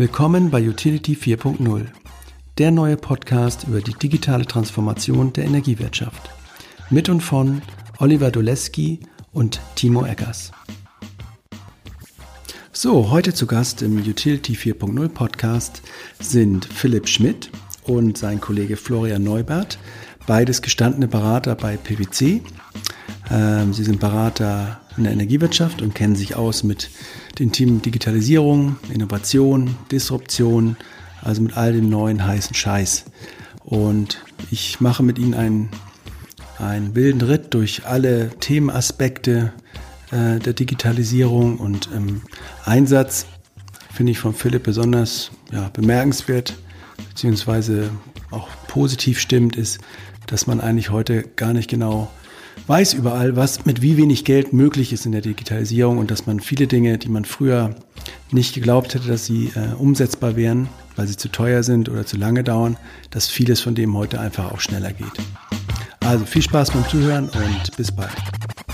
Willkommen bei Utility 4.0, der neue Podcast über die digitale Transformation der Energiewirtschaft. Mit und von Oliver Doleski und Timo Eggers. So, heute zu Gast im Utility 4.0 Podcast sind Philipp Schmidt und sein Kollege Florian Neubert, beides gestandene Berater bei PwC. Ähm, sie sind Berater in der Energiewirtschaft und kennen sich aus mit den Themen Digitalisierung, Innovation, Disruption, also mit all dem neuen heißen Scheiß. Und ich mache mit ihnen einen, einen wilden Ritt durch alle Themenaspekte äh, der Digitalisierung und im Einsatz finde ich von Philipp besonders ja, bemerkenswert, beziehungsweise auch positiv stimmt, ist, dass man eigentlich heute gar nicht genau weiß überall, was mit wie wenig Geld möglich ist in der Digitalisierung und dass man viele Dinge, die man früher nicht geglaubt hätte, dass sie äh, umsetzbar wären, weil sie zu teuer sind oder zu lange dauern, dass vieles von dem heute einfach auch schneller geht. Also viel Spaß beim Zuhören und bis bald.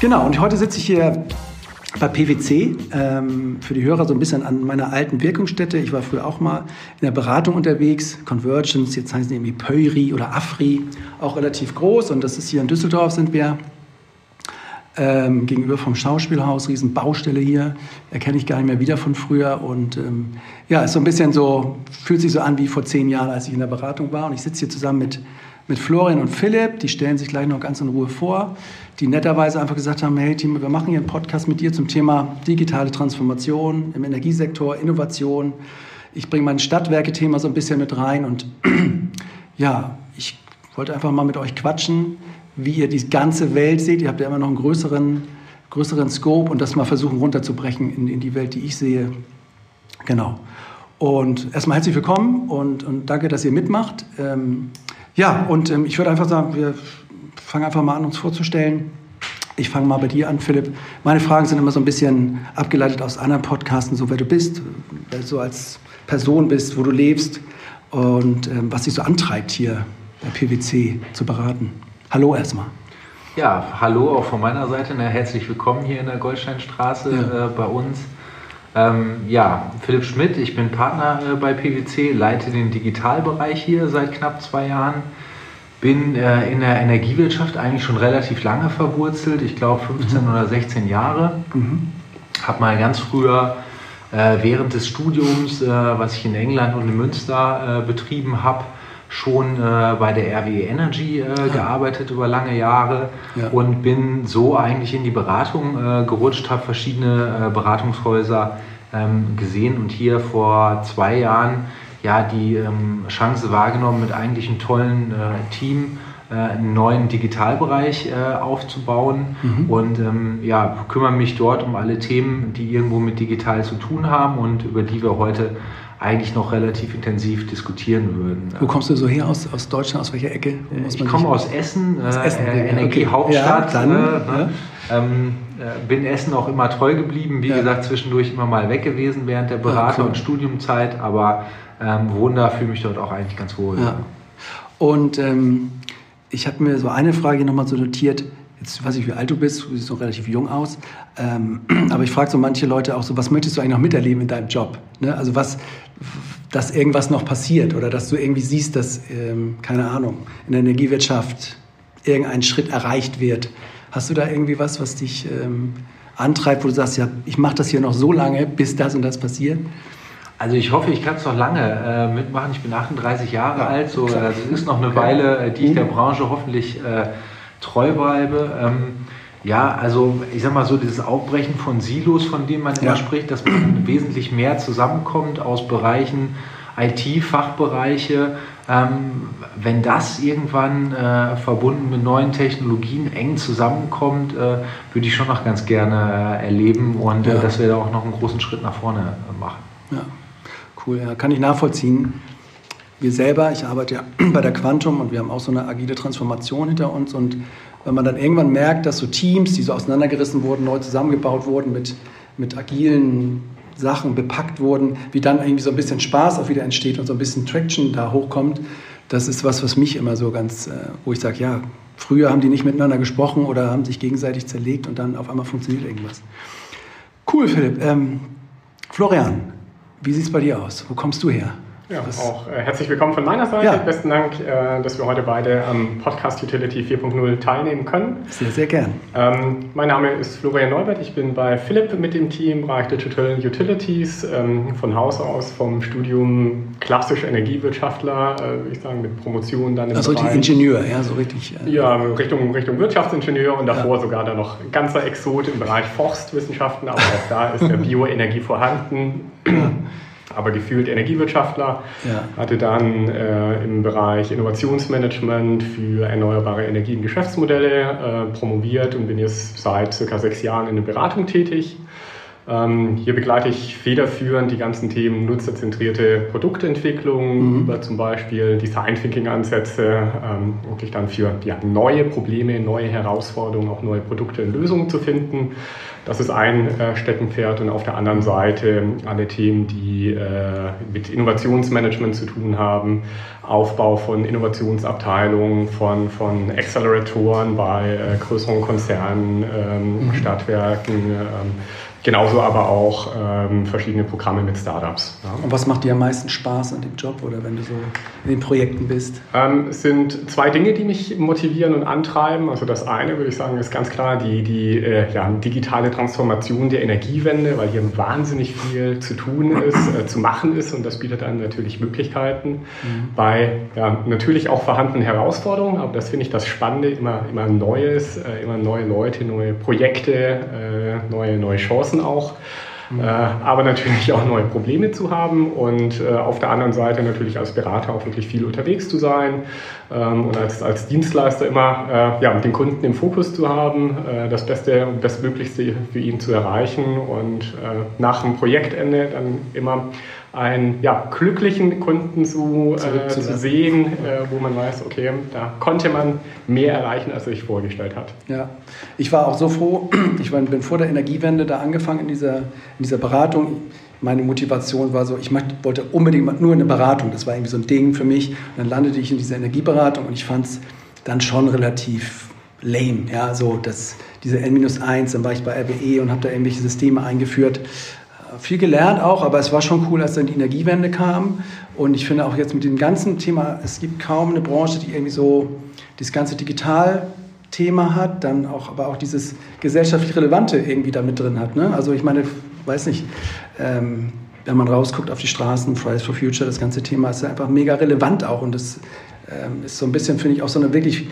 Genau, und heute sitze ich hier bei PwC, ähm, für die Hörer so ein bisschen an meiner alten Wirkungsstätte. Ich war früher auch mal in der Beratung unterwegs, Convergence, jetzt heißen die irgendwie Pöyri oder Afri, auch relativ groß und das ist hier in Düsseldorf sind wir ähm, gegenüber vom Schauspielhaus, riesen Baustelle hier, erkenne ich gar nicht mehr wieder von früher. Und ähm, ja, ist so ein bisschen so, fühlt sich so an wie vor zehn Jahren, als ich in der Beratung war. Und ich sitze hier zusammen mit, mit Florian und Philipp, die stellen sich gleich noch ganz in Ruhe vor, die netterweise einfach gesagt haben, hey Timo, wir machen hier einen Podcast mit dir zum Thema digitale Transformation im Energiesektor, Innovation, ich bringe mein Stadtwerke-Thema so ein bisschen mit rein. Und ja, ich wollte einfach mal mit euch quatschen, wie ihr die ganze Welt seht. Ihr habt ja immer noch einen größeren, größeren Scope und das mal versuchen runterzubrechen in, in die Welt, die ich sehe. Genau. Und erstmal herzlich willkommen und, und danke, dass ihr mitmacht. Ähm, ja, und ähm, ich würde einfach sagen, wir fangen einfach mal an, uns vorzustellen. Ich fange mal bei dir an, Philipp. Meine Fragen sind immer so ein bisschen abgeleitet aus anderen Podcasten, so wer du bist, wer du so als Person bist, wo du lebst und ähm, was dich so antreibt, hier bei PwC zu beraten. Hallo erstmal. Ja, hallo auch von meiner Seite. Na, herzlich willkommen hier in der Goldsteinstraße ja. äh, bei uns. Ähm, ja, Philipp Schmidt, ich bin Partner äh, bei PwC, leite den Digitalbereich hier seit knapp zwei Jahren. Bin äh, in der Energiewirtschaft eigentlich schon relativ lange verwurzelt, ich glaube 15 mhm. oder 16 Jahre. Mhm. Habe mal ganz früher äh, während des Studiums, äh, was ich in England und in Münster äh, betrieben habe, schon äh, bei der RWE Energy äh, ja. gearbeitet über lange Jahre ja. und bin so eigentlich in die Beratung äh, gerutscht, habe verschiedene äh, Beratungshäuser ähm, gesehen und hier vor zwei Jahren ja die ähm, Chance wahrgenommen, mit eigentlich einem tollen äh, Team äh, einen neuen Digitalbereich aufzubauen mhm. und ähm, ja, kümmere mich dort um alle Themen, die irgendwo mit digital zu tun haben und über die wir heute eigentlich noch relativ intensiv diskutieren würden. Wo kommst du so her aus, aus Deutschland, aus welcher Ecke? ich komme aus Essen, aus Essen äh, Energiehauptstadt. Ja, dann, äh, ne? ja. ähm, äh, bin Essen auch immer treu geblieben, wie ja. gesagt, zwischendurch immer mal weg gewesen während der Berater- cool. und Studiumzeit, aber ähm, wohne da, fühle mich dort auch eigentlich ganz wohl. Und ähm, ich habe mir so eine Frage nochmal so notiert, jetzt weiß ich, wie alt du bist, du siehst noch relativ jung aus, ähm, aber ich frage so manche Leute auch so, was möchtest du eigentlich noch miterleben in deinem Job? Ne? Also was, dass irgendwas noch passiert oder dass du irgendwie siehst, dass, ähm, keine Ahnung, in der Energiewirtschaft irgendein Schritt erreicht wird. Hast du da irgendwie was, was dich ähm, antreibt, wo du sagst, ja, ich mache das hier noch so lange, bis das und das passiert? Also ich hoffe, ich kann es noch lange äh, mitmachen. Ich bin 38 Jahre ja, alt, so, also es ist noch eine. Weile, äh, die ich der mhm. Branche hoffentlich äh, treu bleibe. Ähm, ja, also ich sag mal so, dieses Aufbrechen von Silos, von dem man ja. immer spricht, dass man wesentlich mehr zusammenkommt aus Bereichen, IT-Fachbereiche, ähm, wenn das irgendwann äh, verbunden mit neuen Technologien eng zusammenkommt, äh, würde ich schon noch ganz gerne äh, erleben und äh, ja. dass wir da auch noch einen großen Schritt nach vorne machen. Ja, cool, ja, kann ich nachvollziehen. Wir selber, ich arbeite ja bei der Quantum und wir haben auch so eine agile Transformation hinter uns und wenn man dann irgendwann merkt, dass so Teams, die so auseinandergerissen wurden, neu zusammengebaut wurden, mit, mit agilen Sachen bepackt wurden, wie dann irgendwie so ein bisschen Spaß auch wieder entsteht und so ein bisschen Traction da hochkommt, das ist was, was mich immer so ganz, äh, wo ich sage, ja, früher haben die nicht miteinander gesprochen oder haben sich gegenseitig zerlegt und dann auf einmal funktioniert irgendwas. Cool, Philipp. Ähm, Florian, wie sieht es bei dir aus? Wo kommst du her? Ja, Was? auch äh, herzlich willkommen von meiner Seite. Ja. Besten Dank, äh, dass wir heute beide am Podcast Utility 4.0 teilnehmen können. Sehr, sehr gern. Ähm, mein Name ist Florian Neubert. Ich bin bei Philipp mit dem Team Bereich Digital Utilities. Ähm, von Haus aus vom Studium klassisch Energiewirtschaftler, äh, würde ich sagen, mit Promotion dann im Also richtig Ingenieur, ja, so richtig. Äh, ja, Richtung, Richtung Wirtschaftsingenieur und davor ja. sogar dann noch ganzer Exot im Bereich Forstwissenschaften. Aber auch da ist der Bioenergie vorhanden aber gefühlt Energiewirtschaftler. Ja. Hatte dann äh, im Bereich Innovationsmanagement für erneuerbare Energien Geschäftsmodelle äh, promoviert und bin jetzt seit circa sechs Jahren in der Beratung tätig. Ähm, hier begleite ich federführend die ganzen Themen nutzerzentrierte Produktentwicklung mhm. über zum Beispiel Design Thinking Ansätze, ähm, wirklich dann für ja, neue Probleme, neue Herausforderungen, auch neue Produkte und Lösungen zu finden. Das ist ein äh, Steckenpferd und auf der anderen Seite alle Themen, die äh, mit Innovationsmanagement zu tun haben, Aufbau von Innovationsabteilungen, von, von Acceleratoren bei äh, größeren Konzernen, ähm. Stadtwerken. Genauso aber auch ähm, verschiedene Programme mit Startups. Ja. Und was macht dir am meisten Spaß an dem Job oder wenn du so in den Projekten bist? Ähm, es sind zwei Dinge, die mich motivieren und antreiben. Also das eine, würde ich sagen, ist ganz klar die, die äh, ja, digitale Transformation der Energiewende, weil hier wahnsinnig viel zu tun ist, äh, zu machen ist und das bietet dann natürlich Möglichkeiten mhm. bei ja, natürlich auch vorhandenen Herausforderungen, aber das finde ich das Spannende, immer, immer Neues, äh, immer neue Leute, neue Projekte, äh, neue, neue Chancen Chancen auch. Mhm. Äh, aber natürlich auch neue Probleme zu haben und äh, auf der anderen Seite natürlich als Berater auch wirklich viel unterwegs zu sein ähm, und als, als Dienstleister immer äh, ja, den Kunden im Fokus zu haben, äh, das Beste und Bestmöglichste für ihn zu erreichen und äh, nach dem Projektende dann immer einen ja, glücklichen Kunden zu, äh, zu sehen, äh, wo man weiß, okay, da konnte man mehr erreichen, als er sich vorgestellt hat. Ja, ich war auch so froh, ich bin vor der Energiewende da angefangen in dieser, in dieser Beratung. Meine Motivation war so, ich wollte unbedingt nur eine Beratung, das war irgendwie so ein Ding für mich. Und dann landete ich in dieser Energieberatung und ich fand es dann schon relativ lame, ja, so das, diese N-1, dann war ich bei RWE und habe da irgendwelche Systeme eingeführt viel gelernt auch, aber es war schon cool, als dann die Energiewende kam. Und ich finde auch jetzt mit dem ganzen Thema, es gibt kaum eine Branche, die irgendwie so das ganze Digital-Thema hat, dann auch, aber auch dieses gesellschaftlich Relevante irgendwie da mit drin hat. Ne? Also ich meine, weiß nicht, ähm, wenn man rausguckt auf die Straßen, Fridays for Future, das ganze Thema ist einfach mega relevant auch. Und das ähm, ist so ein bisschen, finde ich, auch so eine wirklich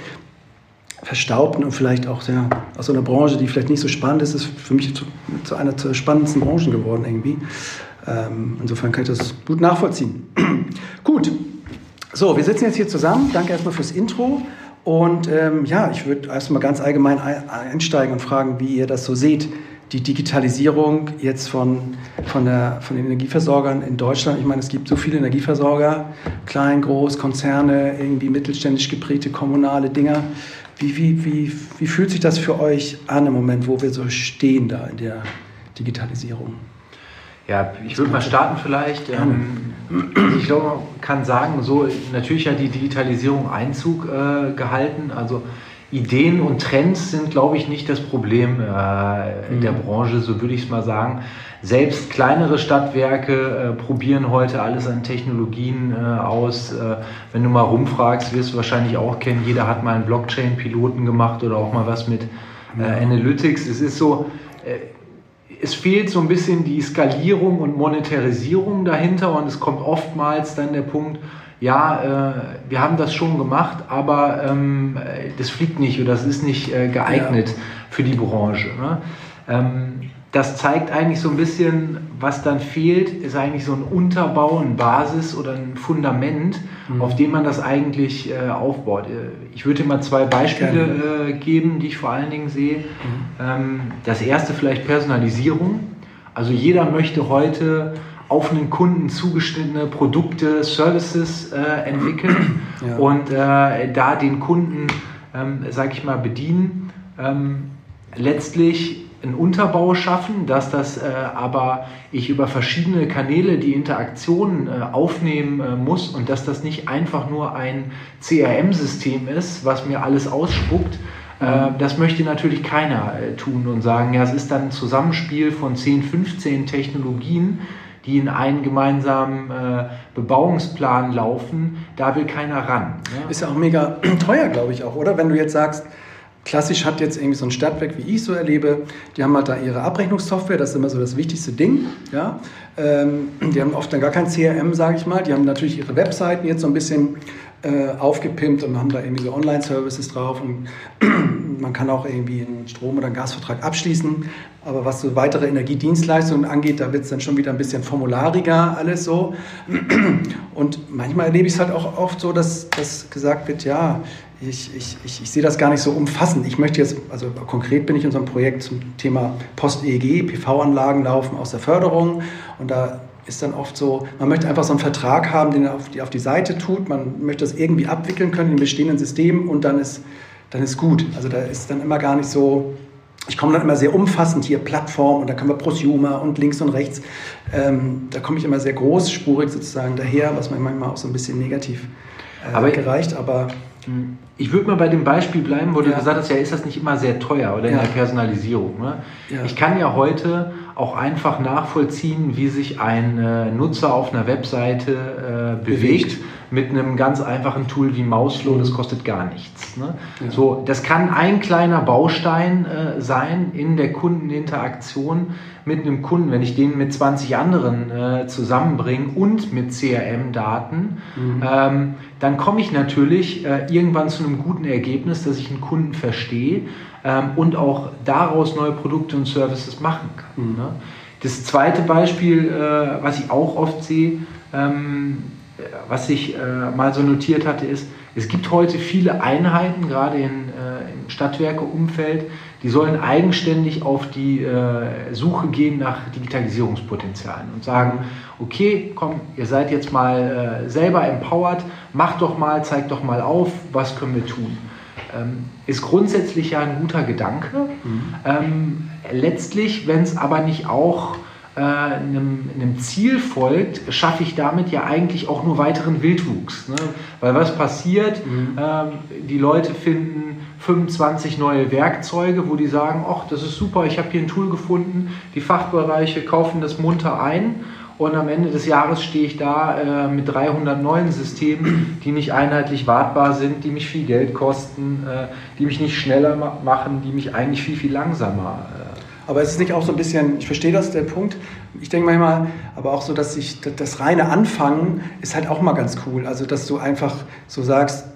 verstaubten und vielleicht auch ja, aus so einer Branche, die vielleicht nicht so spannend ist, ist für mich zu, zu einer der spannendsten Branchen geworden irgendwie. Ähm, insofern kann ich das gut nachvollziehen. gut, so, wir sitzen jetzt hier zusammen. Danke erstmal fürs Intro. Und ähm, ja, ich würde erstmal ganz allgemein einsteigen und fragen, wie ihr das so seht, die Digitalisierung jetzt von, von, der, von den Energieversorgern in Deutschland. Ich meine, es gibt so viele Energieversorger, klein, groß, Konzerne, irgendwie mittelständisch geprägte kommunale Dinger. Wie, wie, wie, wie fühlt sich das für euch an im Moment, wo wir so stehen da in der Digitalisierung? Ja, ich würde mal starten vielleicht. Ähm, ich glaube, man kann sagen, so natürlich hat die Digitalisierung Einzug äh, gehalten. Also Ideen und Trends sind, glaube ich, nicht das Problem äh, in der mhm. Branche, so würde ich es mal sagen. Selbst kleinere Stadtwerke äh, probieren heute alles an Technologien äh, aus. Äh, wenn du mal rumfragst, wirst du wahrscheinlich auch kennen, jeder hat mal einen Blockchain-Piloten gemacht oder auch mal was mit äh, Analytics. Es ist so, äh, es fehlt so ein bisschen die Skalierung und Monetarisierung dahinter und es kommt oftmals dann der Punkt, ja, äh, wir haben das schon gemacht, aber ähm, das fliegt nicht oder das ist nicht geeignet ja. für die Branche. Ne? Ähm, das zeigt eigentlich so ein bisschen, was dann fehlt, ist eigentlich so ein Unterbau, eine Basis oder ein Fundament, mhm. auf dem man das eigentlich äh, aufbaut. Äh, ich würde mal zwei Beispiele äh, geben, die ich vor allen Dingen sehe. Mhm. Ähm, das erste vielleicht Personalisierung. Also jeder möchte heute auf einen Kunden zugeschnittene Produkte, Services äh, entwickeln ja. und äh, da den Kunden, ähm, sage ich mal, bedienen. Ähm, letztlich einen Unterbau schaffen, dass das äh, aber ich über verschiedene Kanäle die Interaktion äh, aufnehmen äh, muss und dass das nicht einfach nur ein CRM-System ist, was mir alles ausspuckt. Äh, mhm. das möchte natürlich keiner äh, tun und sagen, ja, es ist dann ein Zusammenspiel von 10, 15 Technologien, die in einen gemeinsamen äh, Bebauungsplan laufen, da will keiner ran. Ne? Ist ja auch mega teuer, glaube ich auch, oder? Wenn du jetzt sagst, Klassisch hat jetzt irgendwie so ein Stadtwerk, wie ich so erlebe, die haben halt da ihre Abrechnungssoftware, das ist immer so das wichtigste Ding. Ja? Ähm, die haben oft dann gar kein CRM, sage ich mal. Die haben natürlich ihre Webseiten jetzt so ein bisschen äh, aufgepimpt und haben da irgendwie so Online-Services drauf und man kann auch irgendwie einen Strom- oder einen Gasvertrag abschließen. Aber was so weitere Energiedienstleistungen angeht, da wird es dann schon wieder ein bisschen formulariger alles so. Und manchmal erlebe ich es halt auch oft so, dass, dass gesagt wird, ja, ich, ich, ich, ich sehe das gar nicht so umfassend. Ich möchte jetzt, also konkret bin ich in so einem Projekt zum Thema Post-EEG, PV-Anlagen laufen aus der Förderung und da ist dann oft so, man möchte einfach so einen Vertrag haben, den er auf die, auf die Seite tut, man möchte das irgendwie abwickeln können in bestehenden Systemen und dann ist, dann ist gut. Also da ist dann immer gar nicht so, ich komme dann immer sehr umfassend hier Plattform und da können wir Prosumer und links und rechts. Ähm, da komme ich immer sehr großspurig sozusagen daher, was mir manchmal auch so ein bisschen negativ äh, aber gereicht. Aber ich würde mal bei dem Beispiel bleiben, wo ja. du gesagt hast, ja, ist das nicht immer sehr teuer oder in ja. der Personalisierung. Ne? Ja. Ich kann ja heute auch einfach nachvollziehen, wie sich ein äh, Nutzer auf einer Webseite äh, bewegt, bewegt, mit einem ganz einfachen Tool wie Mausflow, das kostet gar nichts. Ne? So, das kann ein kleiner Baustein äh, sein in der Kundeninteraktion mit einem Kunden, wenn ich den mit 20 anderen äh, zusammenbringe und mit CRM-Daten, mhm. ähm, dann komme ich natürlich äh, irgendwann zu einem guten Ergebnis, dass ich einen Kunden verstehe ähm, und auch daraus neue Produkte und Services machen kann. Mhm. Ne? Das zweite Beispiel, äh, was ich auch oft sehe, ähm, was ich äh, mal so notiert hatte, ist, es gibt heute viele Einheiten, gerade in, äh, im Stadtwerkeumfeld, die sollen eigenständig auf die äh, Suche gehen nach Digitalisierungspotenzialen und sagen, okay, komm, ihr seid jetzt mal äh, selber empowered, macht doch mal, zeigt doch mal auf, was können wir tun. Ähm, ist grundsätzlich ja ein guter Gedanke. Mhm. Ähm, letztlich, wenn es aber nicht auch äh, einem, einem, Ziel folgt, schaffe ich damit ja eigentlich auch nur weiteren Wildwuchs. Ne? Weil was passiert? Mhm. Ähm, die Leute finden 25 neue Werkzeuge, wo die sagen, ach, das ist super, ich habe hier ein Tool gefunden, die Fachbereiche kaufen das munter ein und am Ende des Jahres stehe ich da äh, mit 300 neuen Systemen, die nicht einheitlich wartbar sind, die mich viel Geld kosten, äh, die mich nicht schneller ma machen, die mich eigentlich viel, viel langsamer. Äh aber es ist nicht auch so ein bisschen, ich verstehe das, der Punkt. Ich denke manchmal, aber auch so, dass ich das reine Anfangen ist halt auch mal ganz cool. Also, dass du einfach so sagst,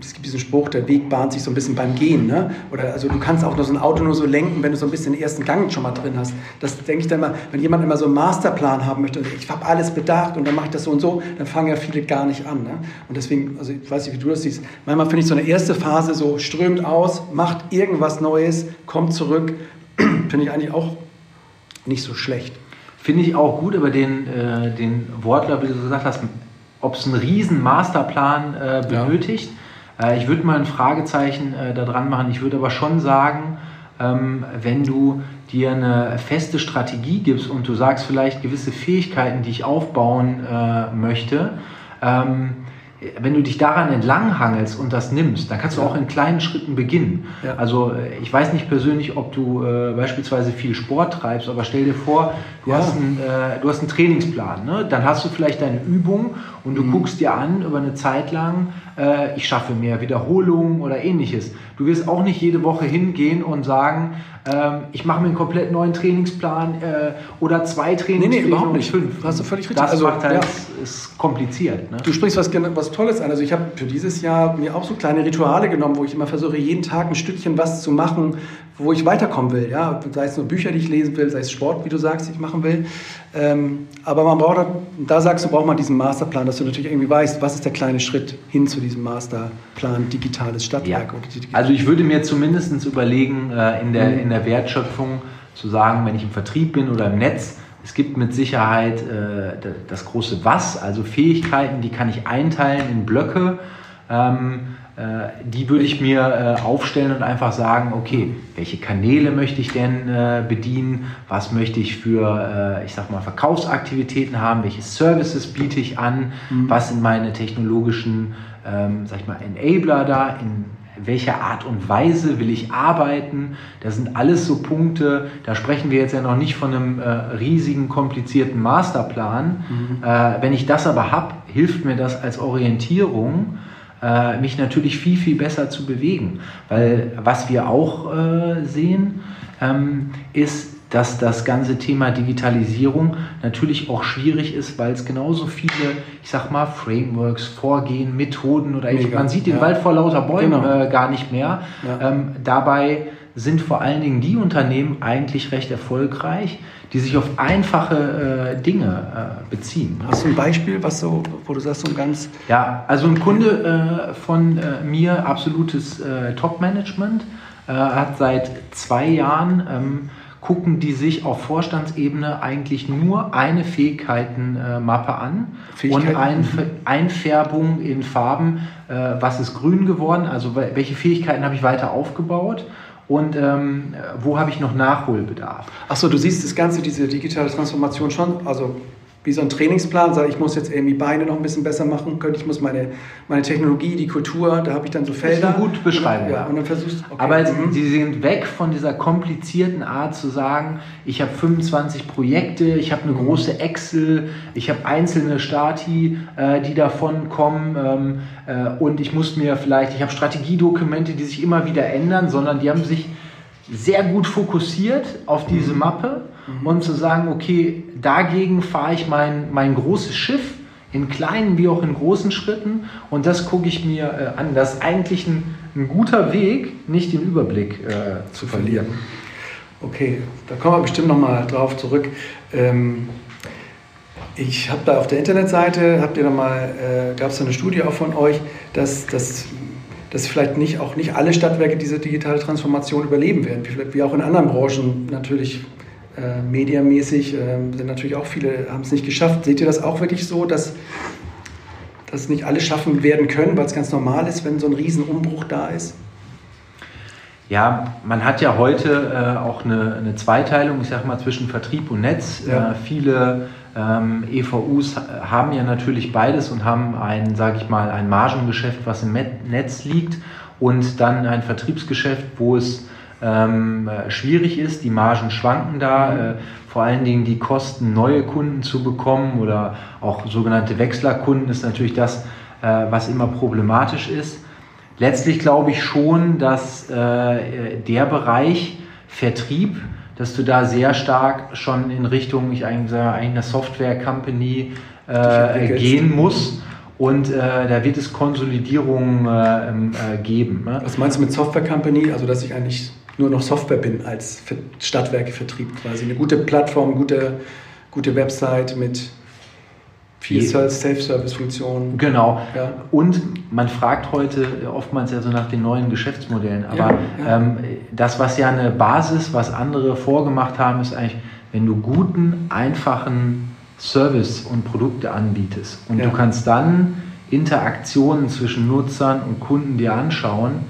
es gibt diesen Spruch, der Weg bahnt sich so ein bisschen beim Gehen. Ne? Oder also du kannst auch nur so ein Auto nur so lenken, wenn du so ein bisschen den ersten Gang schon mal drin hast. Das denke ich dann mal, wenn jemand immer so einen Masterplan haben möchte, ich habe alles bedacht und dann mache ich das so und so, dann fangen ja viele gar nicht an. Ne? Und deswegen, also ich weiß nicht, wie du das siehst, manchmal finde ich so eine erste Phase so strömt aus, macht irgendwas Neues, kommt zurück, finde ich eigentlich auch nicht so schlecht. Finde ich auch gut, aber den, äh, den Wortler, wie du gesagt hast, ob es einen riesen Masterplan äh, benötigt. Ja ich würde mal ein Fragezeichen äh, da dran machen. Ich würde aber schon sagen, ähm, wenn du dir eine feste Strategie gibst und du sagst vielleicht gewisse Fähigkeiten, die ich aufbauen äh, möchte, ähm, wenn du dich daran entlanghangelst und das nimmst, dann kannst du auch in kleinen Schritten beginnen. Ja. Also äh, ich weiß nicht persönlich, ob du äh, beispielsweise viel Sport treibst, aber stell dir vor, du, ja. hast, einen, äh, du hast einen Trainingsplan. Ne? Dann hast du vielleicht deine Übung und du mhm. guckst dir an über eine Zeit lang, äh, ich schaffe mehr Wiederholungen oder ähnliches. Du wirst auch nicht jede Woche hingehen und sagen, ähm, ich mache mir einen komplett neuen Trainingsplan äh, oder zwei Trainingspläne. Nee, nee, überhaupt nicht. Fünf. Hast du völlig richtig. Das also, macht halt, ja. ist kompliziert. Ne? Du sprichst was, was Tolles an. Also ich habe für dieses Jahr mir auch so kleine Rituale genommen, wo ich immer versuche, jeden Tag ein Stückchen was zu machen, wo ich weiterkommen will. Ja? Sei es nur Bücher, die ich lesen will, sei es Sport, wie du sagst, ich machen will. Ähm, aber man braucht, da sagst du, braucht man diesen Masterplan, dass du natürlich irgendwie weißt, was ist der kleine Schritt hin zu diesem Masterplan digitales Stadtwerk. Ja. Also ich würde mir zumindest überlegen, äh, in, der, mhm. in der Wertschöpfung zu sagen, wenn ich im Vertrieb bin oder im Netz, es gibt mit Sicherheit äh, das große Was, also Fähigkeiten, die kann ich einteilen in Blöcke. Ähm, äh, die würde ich mir äh, aufstellen und einfach sagen, okay, welche Kanäle möchte ich denn äh, bedienen, was möchte ich für, ich sag mal, Verkaufsaktivitäten haben, welche Services biete ich an, mhm. was sind meine technologischen, ähm, sag ich mal, Enabler da in welche Art und Weise will ich arbeiten. Das sind alles so Punkte, da sprechen wir jetzt ja noch nicht von einem äh, riesigen, komplizierten Masterplan. Mhm. Äh, wenn ich das aber habe, hilft mir das als Orientierung äh, mich natürlich viel, viel besser zu bewegen. Weil was wir auch äh, sehen, ähm, ist, dass das ganze Thema Digitalisierung natürlich auch schwierig ist, weil es genauso viele, ich sag mal, Frameworks, Vorgehen, Methoden oder ich, man sieht den ja. Wald vor lauter Bäumen genau. äh, gar nicht mehr. Ja. Ähm, dabei sind vor allen Dingen die Unternehmen eigentlich recht erfolgreich, die sich auf einfache äh, Dinge äh, beziehen. Hast du ein Beispiel, was so, wo du sagst, so ein ganz. Ja, also ein Kunde äh, von äh, mir, absolutes äh, Top-Management, äh, hat seit zwei Jahren ähm, gucken die sich auf Vorstandsebene eigentlich nur eine Fähigkeitenmappe an Fähigkeiten. und ein, Einfärbung in Farben, was ist grün geworden, also welche Fähigkeiten habe ich weiter aufgebaut und ähm, wo habe ich noch Nachholbedarf. Achso, du siehst das Ganze, diese digitale Transformation schon, also wie so ein Trainingsplan, sage ich muss jetzt irgendwie Beine noch ein bisschen besser machen können, ich muss meine, meine Technologie, die Kultur, da habe ich dann so Felder. Gut beschreiben. Ja, und dann versuchst okay. Aber mhm. sie sind weg von dieser komplizierten Art zu sagen, ich habe 25 Projekte, ich habe eine große Excel, ich habe einzelne Stati, äh, die davon kommen ähm, äh, und ich muss mir vielleicht, ich habe Strategiedokumente, die sich immer wieder ändern, sondern die haben sich sehr gut fokussiert auf diese mhm. Mappe mhm. und zu sagen, okay, dagegen fahre ich mein, mein großes Schiff in kleinen wie auch in großen Schritten und das gucke ich mir äh, an. Das ist eigentlich ein, ein, guter Weg, nicht den Überblick äh, zu verlieren. Okay, da kommen wir bestimmt nochmal drauf zurück. Ähm, ich habe da auf der Internetseite, habt ihr da mal, äh, gab es da eine Studie auch von euch, dass, dass, dass vielleicht nicht, auch nicht alle Stadtwerke diese digitale Transformation überleben werden, wie, wie auch in anderen Branchen natürlich äh, mediamäßig äh, sind natürlich auch viele, haben es nicht geschafft. Seht ihr das auch wirklich so, dass das nicht alle schaffen werden können, weil es ganz normal ist, wenn so ein Riesenumbruch da ist? Ja, man hat ja heute äh, auch eine, eine, Zweiteilung, ich sag mal, zwischen Vertrieb und Netz. Ja. Äh, viele ähm, EVUs haben ja natürlich beides und haben ein, sage ich mal, ein Margengeschäft, was im Netz liegt und dann ein Vertriebsgeschäft, wo es ähm, schwierig ist. Die Margen schwanken da. Mhm. Äh, vor allen Dingen die Kosten, neue Kunden zu bekommen oder auch sogenannte Wechslerkunden ist natürlich das, äh, was immer problematisch ist. Letztlich glaube ich schon, dass äh, der Bereich Vertrieb, dass du da sehr stark schon in Richtung ich eigentlich sage, eine Software-Company äh, gehen musst. Und äh, da wird es Konsolidierungen äh, ähm, äh, geben. Ne? Was meinst du mit Software Company? Also, dass ich eigentlich nur noch Software bin als Stadtwerkevertrieb quasi. Eine gute Plattform, gute, gute Website mit viel Self-Service-Funktionen. Genau. Ja. Und man fragt heute oftmals ja so nach den neuen Geschäftsmodellen. Aber ja, ja. Ähm, das, was ja eine Basis, was andere vorgemacht haben, ist eigentlich, wenn du guten, einfachen Service und Produkte anbietest und du kannst dann Interaktionen zwischen Nutzern und Kunden dir anschauen,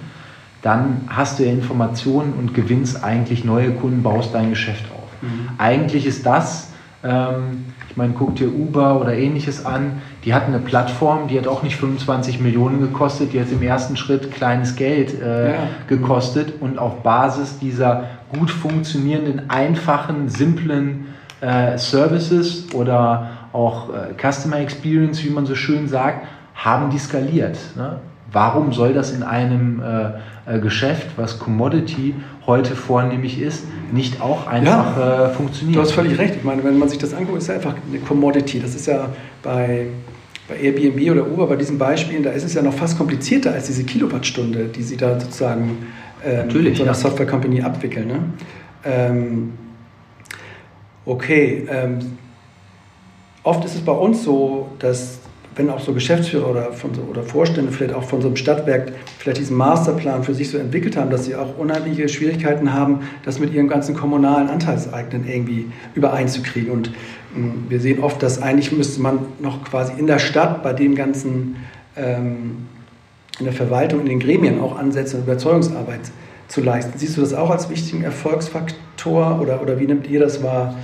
dann hast du ja Informationen und gewinnst eigentlich neue Kunden, baust dein Geschäft auf. Mhm. Eigentlich ist das, ähm, ich meine, guck dir Uber oder ähnliches an, die hatten eine Plattform, die hat auch nicht 25 Millionen gekostet, die hat im ersten Schritt kleines Geld äh, ja. gekostet und auf Basis dieser gut funktionierenden, einfachen, simplen äh, Services oder auch äh, Customer Experience, wie man so schön sagt, haben die skaliert. Ne? Warum soll das in einem äh, Geschäft, was Commodity heute vornehmlich ist, nicht auch einfach ja, äh, funktionieren? Du hast völlig recht. Ich meine, wenn man sich das anguckt, ist ja einfach eine Commodity. Das ist ja bei, bei Airbnb oder Uber, bei diesen Beispielen, da ist es ja noch fast komplizierter als diese Kilowattstunde, die sie da sozusagen ähm, in so einer ja. Software Company abwickeln. Ne? Ähm, okay. Ähm, oft ist es bei uns so, dass wenn auch so Geschäftsführer oder, von so, oder Vorstände vielleicht auch von so einem Stadtwerk vielleicht diesen Masterplan für sich so entwickelt haben, dass sie auch unheimliche Schwierigkeiten haben, das mit ihrem ganzen kommunalen Anteilseignen irgendwie übereinzukriegen. Und mh, hm, wir sehen oft, dass eigentlich müsste man noch quasi in der Stadt bei dem ganzen, ähm, in der Verwaltung, in den Gremien auch ansetzen und Überzeugungsarbeit zu leisten. Siehst du das auch als wichtigen Erfolgsfaktor oder, oder wie nimmt ihr das wahr,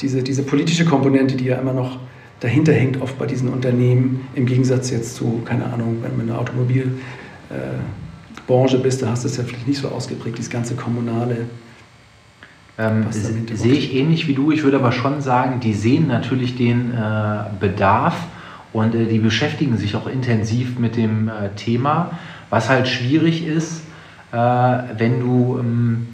diese, diese politische Komponente, die ja immer noch dahinter hängt oft bei diesen Unternehmen, im Gegensatz jetzt zu, keine Ahnung, wenn man eine Automobilindustrie Branche bist, da hast du es ja vielleicht nicht so ausgeprägt, dieses ganze kommunale. Ähm, sehe ich ähnlich wie du. Ich würde aber schon sagen, die sehen natürlich den äh, Bedarf und äh, die beschäftigen sich auch intensiv mit dem äh, Thema. Was halt schwierig ist, äh, wenn du, ähm,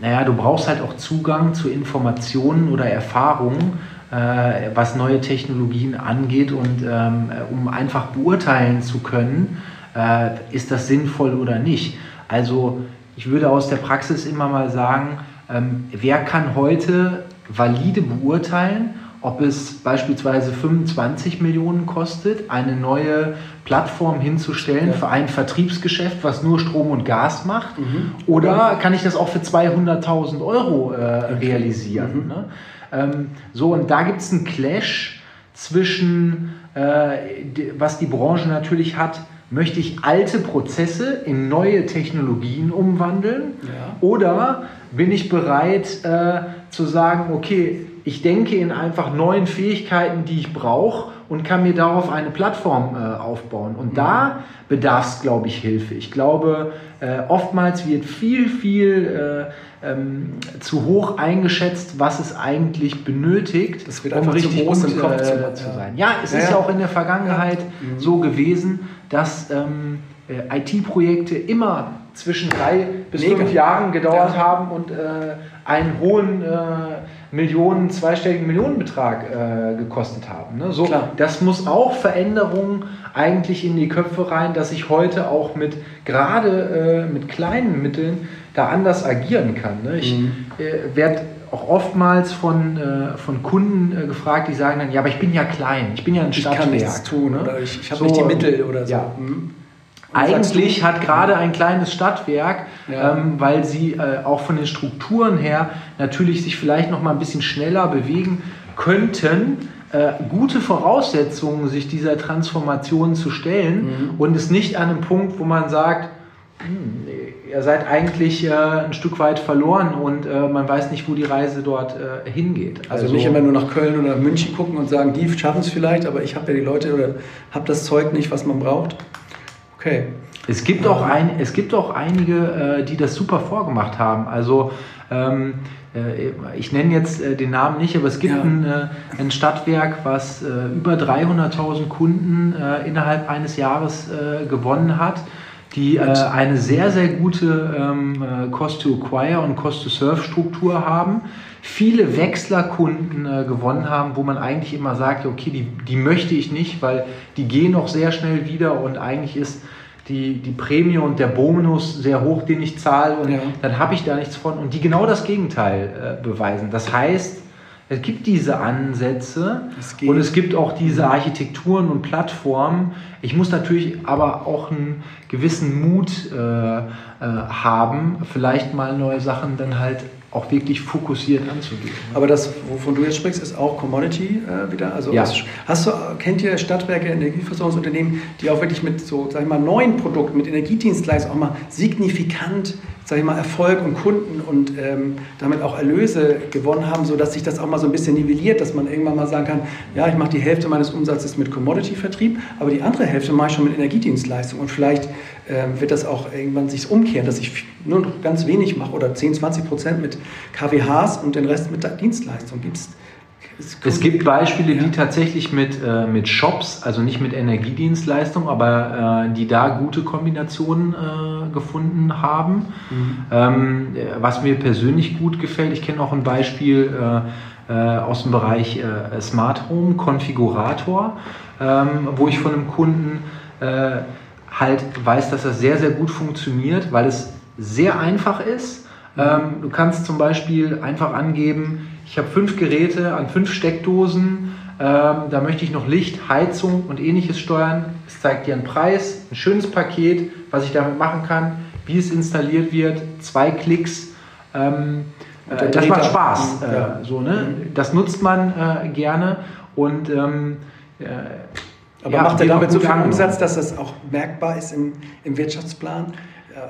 naja, du brauchst halt auch Zugang zu Informationen oder Erfahrungen, äh, was neue Technologien angeht und ähm, um einfach beurteilen zu können, äh, ist das sinnvoll oder nicht. Also ich würde aus der Praxis immer mal sagen, ähm, wer kann heute valide beurteilen, ob es beispielsweise 25 Millionen kostet, eine neue Plattform hinzustellen ja. für ein Vertriebsgeschäft, was nur Strom und Gas macht, mhm. oder kann ich das auch für 200.000 Euro äh, realisieren? Mhm. Ne? Ähm, so, und da gibt es einen Clash zwischen, äh, was die Branche natürlich hat, möchte ich alte Prozesse in neue Technologien umwandeln ja. oder bin ich bereit äh, zu sagen, okay, ich denke in einfach neuen Fähigkeiten, die ich brauche und kann mir darauf eine Plattform äh, aufbauen. Und mhm. da bedarf es, glaube ich, Hilfe. Ich glaube, äh, oftmals wird viel, viel äh, ähm, zu hoch eingeschätzt, was es eigentlich benötigt, das wird um richtig zu groß im Kopf zu, äh, zu, sein. Ja, es ja, ist ja auch in der Vergangenheit ja. mhm. so gewesen, dass ähm, äh, IT-Projekte immer zwischen drei bis Mega. fünf Jahren gedauert ja. haben und äh, einen hohen äh, Millionen, zweistelligen Millionenbetrag äh, gekostet haben. Ne? So, das muss auch Veränderungen eigentlich in die Köpfe rein, dass ich heute auch mit gerade äh, mit kleinen Mitteln da anders agieren kann. Ne? Ich mhm. Äh, werde auch oftmals von, äh, von Kunden gefragt, die sagen dann, ja, aber ich bin ja klein, ich bin ja ein Stadtwerk. Ich kann nichts tun ne? ich, ich habe so, nicht die Mittel oder so. Ja. Mhm. Eigentlich hat gerade ein kleines Stadtwerk, ja. ähm, weil sie äh, auch von den Strukturen her natürlich sich vielleicht noch mal ein bisschen schneller bewegen könnten, äh, gute Voraussetzungen, sich dieser Transformation zu stellen mhm. und ist nicht an einem Punkt, wo man sagt, hm, ihr seid eigentlich äh, ein Stück weit verloren und äh, man weiß nicht, wo die Reise dort äh, hingeht. Also, also, nicht immer nur nach Köln oder nach München gucken und sagen, die schaffen es vielleicht, aber ich habe ja die Leute oder habe das Zeug nicht, was man braucht. Okay. Es gibt auch, ein, es gibt auch einige, äh, die das super vorgemacht haben. Also ähm, äh, ich nenne jetzt äh, den Namen nicht, aber es gibt ja. ein, äh, ein, Stadtwerk, was äh, über 300.000 Kunden äh, innerhalb eines Jahres gewonnen hat die eine sehr, sehr gute ähm, Cost-to-Acquire und Cost-to-Serve-Struktur haben, viele Wechslerkunden äh, gewonnen haben, wo man eigentlich immer sagt, okay, die, die möchte ich nicht, weil die gehen noch sehr schnell wieder und eigentlich ist die, die Prämie und der Bonus sehr hoch, den ich zahle und ja. dann habe ich da nichts von und die genau das Gegenteil äh, beweisen. Das heißt, es gibt diese Ansätze es und es gibt auch diese Architekturen und Plattformen. Ich muss natürlich aber auch einen gewissen Mut äh, äh, haben, vielleicht mal neue Sachen dann halt auch wirklich fokussiert anzugehen. Aber das, wovon du jetzt sprichst, ist auch Commodity äh, wieder. Also ja. hast du, kennt ihr Stadtwerke, Energieversorgungsunternehmen, die auch wirklich mit so, sag ich mal, neuen Produkten, mit Energiedienstleistungen auch mal signifikant sage ich mal, Erfolg und Kunden und ähm, damit auch Erlöse gewonnen haben, sodass sich das auch mal so ein bisschen nivelliert, dass man irgendwann mal sagen kann, ja, ich mache die Hälfte meines Umsatzes mit Commodity-Vertrieb, aber die andere Hälfte mache ich schon mit Energiedienstleistungen und vielleicht ähm, wird das auch irgendwann sich umkehren, dass ich nur noch ganz wenig mache oder 10, 20 Prozent mit KWHs und den Rest mit Dienstleistungen. Gibt es gibt Beispiele, die tatsächlich mit, äh, mit Shops, also nicht mit Energiedienstleistungen, aber äh, die da gute Kombinationen äh, gefunden haben. Mhm. Ähm, was mir persönlich gut gefällt, ich kenne auch ein Beispiel äh, äh, aus dem Bereich äh, Smart Home Konfigurator, ähm, wo ich von einem Kunden halt weiß, dass das sehr, sehr gut funktioniert, weil es sehr einfach ist. Ähm, du kannst zum Beispiel einfach angeben, ich habe fünf Geräte an fünf Steckdosen. Ähm, da möchte ich noch Licht, Heizung und ähnliches steuern. Es zeigt dir einen Preis, ein schönes Paket, was ich damit machen kann, wie es installiert wird, zwei Klicks. Ähm, äh, das macht Spaß. Äh, ja. so, ne? Mhm. Das nutzt man äh, gerne und ähm, äh, aber ja, macht er damit so viel Umsatz, dass das auch merkbar ist im, im Wirtschaftsplan?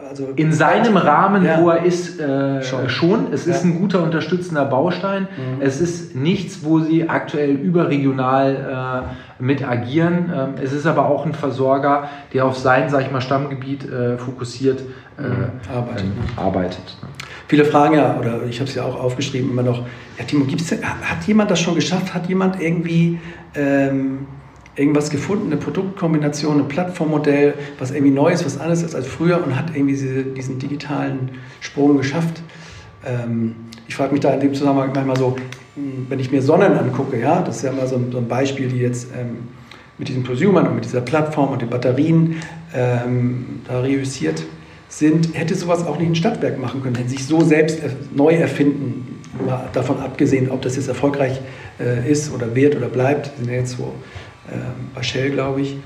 Also in seinem Rahmen, ja. wo er ist, äh, schon. schon. Es ja. ist ein guter unterstützender Baustein. Mhm. Es ist nichts, wo sie aktuell überregional äh, mit agieren. Ähm, es ist aber auch ein Versorger, der auf sein, sag ich mal, Stammgebiet äh, fokussiert äh, mhm. arbeitet. Ähm, arbeitet. Viele fragen ja, oder ich habe es ja auch aufgeschrieben, immer noch, ja Timo, gibt's hat jemand das schon geschafft? Hat jemand irgendwie ähm, irgendwas gefunden, eine Produktkombination, ein Plattformmodell, was irgendwie neu ist, was anderes ist als früher und hat irgendwie diese, diesen digitalen Sprung geschafft? Ähm, ich frage mich da in dem Zusammenhang manchmal so, wenn ich mir Sonnen angucke, ja, das ist ja immer so ein, so ein Beispiel, die jetzt ähm, mit diesen Prosumern und mit dieser Plattform und den Batterien ähm, da reüssiert sind, hätte sowas auch nicht ein Stadtwerk machen können, hätte sich so selbst neu erfinden, mal davon abgesehen, ob das jetzt erfolgreich äh, ist oder wird oder bleibt, sind ja jetzt so bei Shell, glaube ich.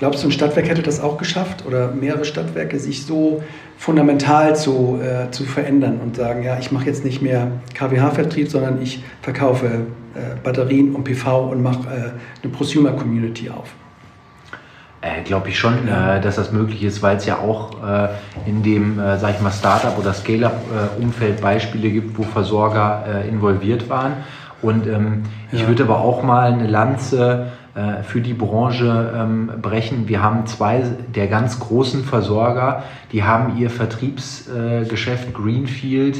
Glaubst du, ein Stadtwerk hätte das auch geschafft oder mehrere Stadtwerke, sich so fundamental zu, äh, zu verändern und sagen, ja, ich mache jetzt nicht mehr KWH-Vertrieb, sondern ich verkaufe äh, Batterien und PV und mache äh, eine Prosumer-Community auf? Äh, Glaube ich schon, äh, dass das möglich ist, weil es ja auch äh, in dem, äh, sag ich mal, Startup- oder Scale-up-Umfeld Beispiele gibt, wo Versorger involviert waren. Und ähm, ja. ich würde aber auch mal eine Lanze äh, für die Branche ähm, brechen. Wir haben zwei der ganz großen Versorger, die haben ihr Vertriebsgeschäft Greenfield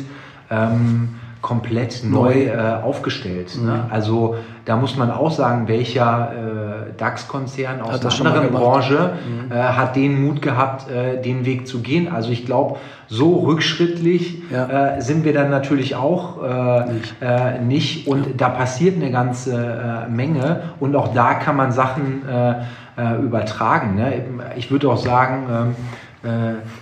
ähm, komplett neu äh, aufgestellt. Ne? Mhm. Ne? Also da muss man auch sagen, welcher äh, DAX-Konzern aus einer anderen Branche mhm. äh, hat den Mut gehabt, äh, den Weg zu gehen. Also ich glaube, so rückschrittlich ja. Äh, sind wir dann natürlich auch äh, nicht. nicht. Und ja. da passiert eine ganze Menge. Und auch da kann man Sachen übertragen. Ne? Ich würde auch sagen, ähm, äh,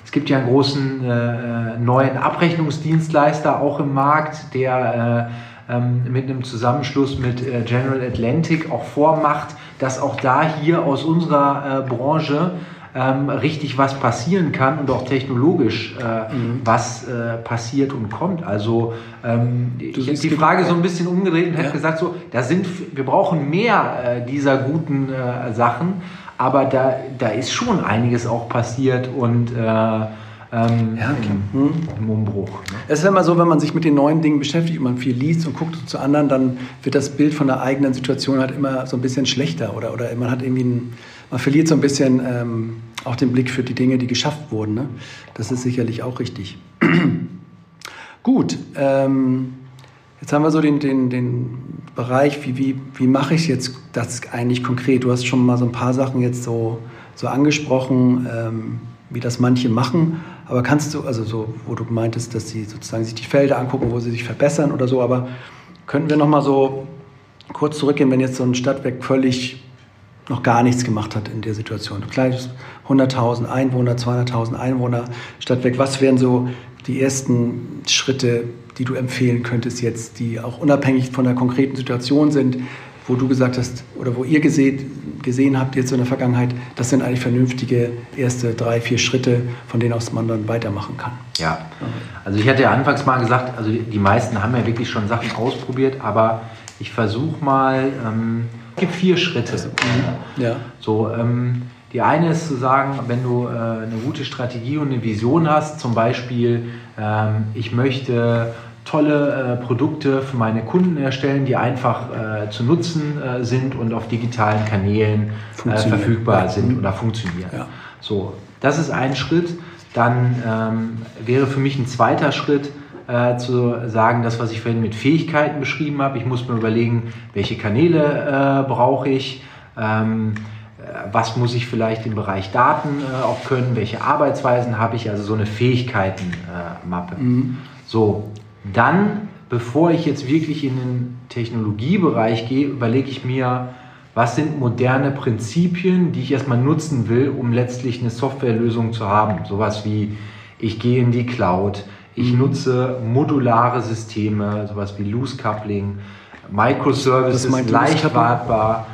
es gibt ja einen großen äh, neuen Abrechnungsdienstleister auch im Markt, der äh, ähm, mit einem Zusammenschluss mit General Atlantic auch vormacht, dass auch da hier aus unserer Branche ähm, richtig was passieren kann und auch technologisch äh, mhm. was äh, passiert und kommt. Also ähm, ich hätte die Frage so ein bisschen umgedreht und ja. hätte gesagt, so, da sind, wir brauchen mehr äh, dieser guten Sachen, aber da, da ist schon einiges auch passiert und äh, ähm, ja, im, im, Umbruch. Ne? Es ist immer so, wenn man sich mit den neuen Dingen beschäftigt und man viel liest und guckt zu anderen, dann wird das Bild von der eigenen Situation halt immer so ein bisschen schlechter oder, oder man hat irgendwie ein, man verliert so ein bisschen ähm, auch den Blick für die Dinge, die geschafft wurden. Ne? Das ist sicherlich auch richtig. Gut, ähm, jetzt haben wir so den, den, den Bereich, wie, wie, wie mache ich jetzt das eigentlich konkret? Du hast schon mal so ein paar Sachen jetzt so, so angesprochen, ähm, wie das manche machen. Aber kannst du, also so, wo du meintest, dass sie sozusagen sich die Felder angucken, wo sie sich verbessern oder so, aber könnten wir noch mal so kurz zurückgehen, wenn jetzt so ein Stadtwerk völlig noch gar nichts gemacht hat in der Situation. Kleines 100.000 Einwohner, 200.000 Einwohner Stadtwerk. Was wären so die ersten Schritte, die du empfehlen könntest jetzt, die auch unabhängig von der konkreten Situation sind, wo du gesagt hast oder wo ihr gesehen, gesehen habt jetzt in der Vergangenheit, das sind eigentlich vernünftige erste drei, vier Schritte, von denen aus man dann weitermachen kann. Ja, also ich hatte ja anfangs mal gesagt, also die meisten haben ja wirklich schon Sachen ausprobiert, aber ich versuche mal, ähm, es gibt vier Schritte. Ja. So, ähm, die eine ist zu sagen, wenn du äh, eine gute Strategie und eine Vision hast, zum Beispiel, ähm, ich möchte tolle äh, Produkte für meine Kunden erstellen, die einfach äh, zu nutzen äh, sind und auf digitalen Kanälen äh, verfügbar ja. sind oder funktionieren. Ja. So, das ist ein Schritt. Dann ähm, wäre für mich ein zweiter Schritt, äh, zu sagen, das, was ich vorhin mit Fähigkeiten beschrieben habe. Ich muss mir überlegen, welche Kanäle äh, brauche ich, ähm, was muss ich vielleicht im Bereich Daten auch können, welche Arbeitsweisen habe ich, also so eine Fähigkeitenmappe. Mhm. So, dann, bevor ich jetzt wirklich in den Technologiebereich gehe, überlege ich mir, was sind moderne Prinzipien, die ich erstmal nutzen will, um letztlich eine Softwarelösung zu haben. Sowas wie, ich gehe in die Cloud, ich mhm. nutze modulare Systeme, sowas wie Loose Coupling, Microservices, leicht wartbar.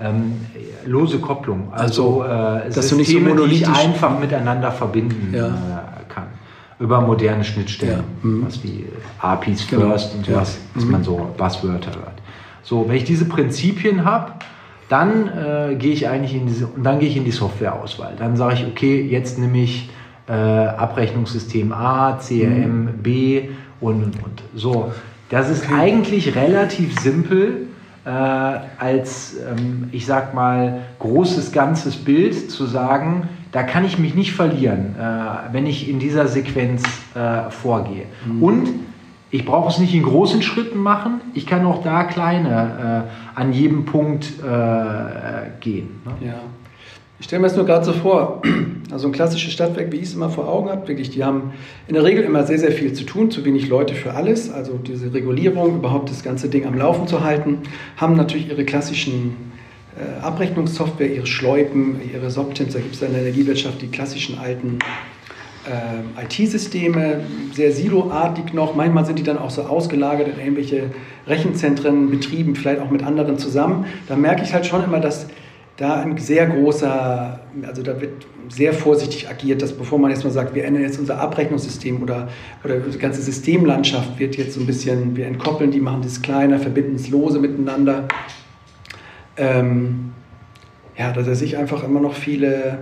Ähm, lose Kopplung, also, also äh, Systeme, so die ich einfach miteinander verbinden ja. äh, über moderne Schnittstellen, ja. mhm. was wie APIs genau. First und sowas, ja. was mhm. man so Buzzwörter hört. So, wenn ich diese Prinzipien habe, dann äh, gehe ich eigentlich in diese und dann gehe ich in die Softwareauswahl. Dann sage ich, okay, jetzt nehme ich äh, Abrechnungssystem A, CRM mhm. B und und und. So, das ist okay. eigentlich relativ simpel äh, als, ähm, ich sag mal, großes ganzes Bild zu sagen, da kann ich mich nicht verlieren, äh, wenn ich in dieser Sequenz äh, vorgehe. Mhm. Und ich brauche es nicht in großen Schritten machen, ich kann auch da kleine äh, an jedem Punkt äh, gehen. Ne? Ja. Ich stelle mir das nur gerade so vor, also ein klassisches Stadtwerk, wie ich es immer vor Augen habe, wirklich, die haben in der Regel immer sehr, sehr viel zu tun, zu wenig Leute für alles, also diese Regulierung, überhaupt das ganze Ding am Laufen zu halten, haben natürlich ihre klassischen Abrechnungssoftware, ihre Schleupen, ihre Soptims, da gibt es in der Energiewirtschaft die klassischen alten äh, IT-Systeme, sehr siloartig noch. Manchmal sind die dann auch so ausgelagert in irgendwelche Rechenzentren, Betrieben, vielleicht auch mit anderen zusammen. Da merke ich halt schon immer, dass da ein sehr großer, also da wird sehr vorsichtig agiert, dass bevor man jetzt mal sagt, wir ändern jetzt unser Abrechnungssystem oder, oder die ganze Systemlandschaft wird jetzt so ein bisschen, wir entkoppeln die, machen das kleiner, verbinden es lose miteinander. Ähm, ja, da sich einfach immer noch viele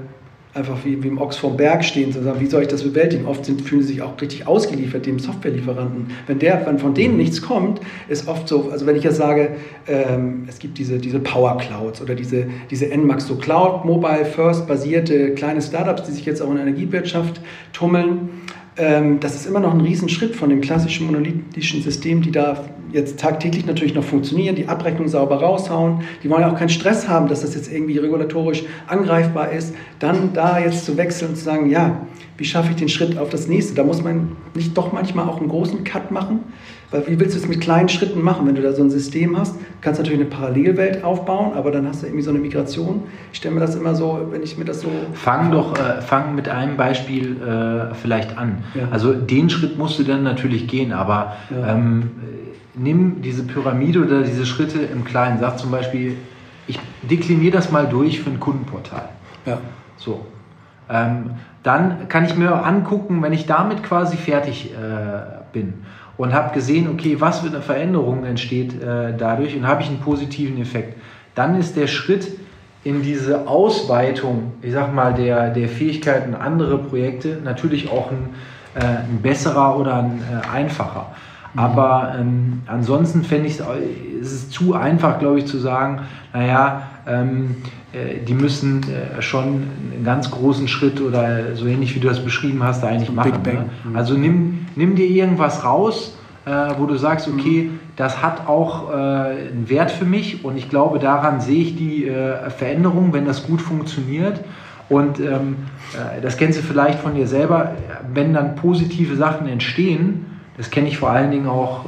einfach wie, wie im Ochs vorm Berg stehen, zu sagen, wie soll ich das bewältigen? Oft sind, fühlen sie sich auch richtig ausgeliefert dem Softwarelieferanten. Wenn, der, wenn von denen nichts kommt, ist oft so, also wenn ich jetzt sage, ähm, es gibt diese, diese Power Clouds oder diese, diese NMAX, so Cloud, Mobile First basierte kleine Startups, die sich jetzt auch in der Energiewirtschaft tummeln, ähm, das ist immer noch ein Riesenschritt von dem klassischen monolithischen System, die da jetzt tagtäglich natürlich noch funktionieren, die Abrechnung sauber raushauen. Die wollen ja auch keinen Stress haben, dass das jetzt irgendwie regulatorisch angreifbar ist. Dann da jetzt zu wechseln und zu sagen, ja, wie schaffe ich den Schritt auf das nächste? Da muss man nicht doch manchmal auch einen großen Cut machen weil wie willst du es mit kleinen Schritten machen, wenn du da so ein System hast? Du kannst natürlich eine Parallelwelt aufbauen, aber dann hast du irgendwie so eine Migration. Ich stelle mir das immer so, wenn ich mir das so. Fang doch, äh, fang mit einem Beispiel äh, vielleicht an. Ja. Also den Schritt musst du dann natürlich gehen, aber ja. ähm, nimm diese Pyramide oder diese Schritte im Kleinen. Sag zum Beispiel, ich dekliniere das mal durch für ein Kundenportal. Ja. So. Ähm, dann kann ich mir angucken, wenn ich damit quasi fertig äh, bin und habe gesehen, okay, was für eine Veränderung entsteht äh, dadurch und habe ich einen positiven Effekt. Dann ist der Schritt in diese Ausweitung, ich sag mal, der, der Fähigkeiten andere Projekte natürlich auch ein, äh, ein besserer oder ein äh, einfacher. Mhm. Aber ähm, ansonsten fände ich es ist zu einfach, glaube ich, zu sagen, naja, ähm, äh, die müssen äh, schon einen ganz großen Schritt oder so ähnlich wie du das beschrieben hast, da eigentlich machen. Ne? Mhm. Also nimm, nimm dir irgendwas raus, äh, wo du sagst, okay, mhm. das hat auch einen Wert für mich und ich glaube, daran sehe ich die Veränderung, wenn das gut funktioniert. Und ähm, das kennst du vielleicht von dir selber, wenn dann positive Sachen entstehen, das kenne ich vor allen Dingen auch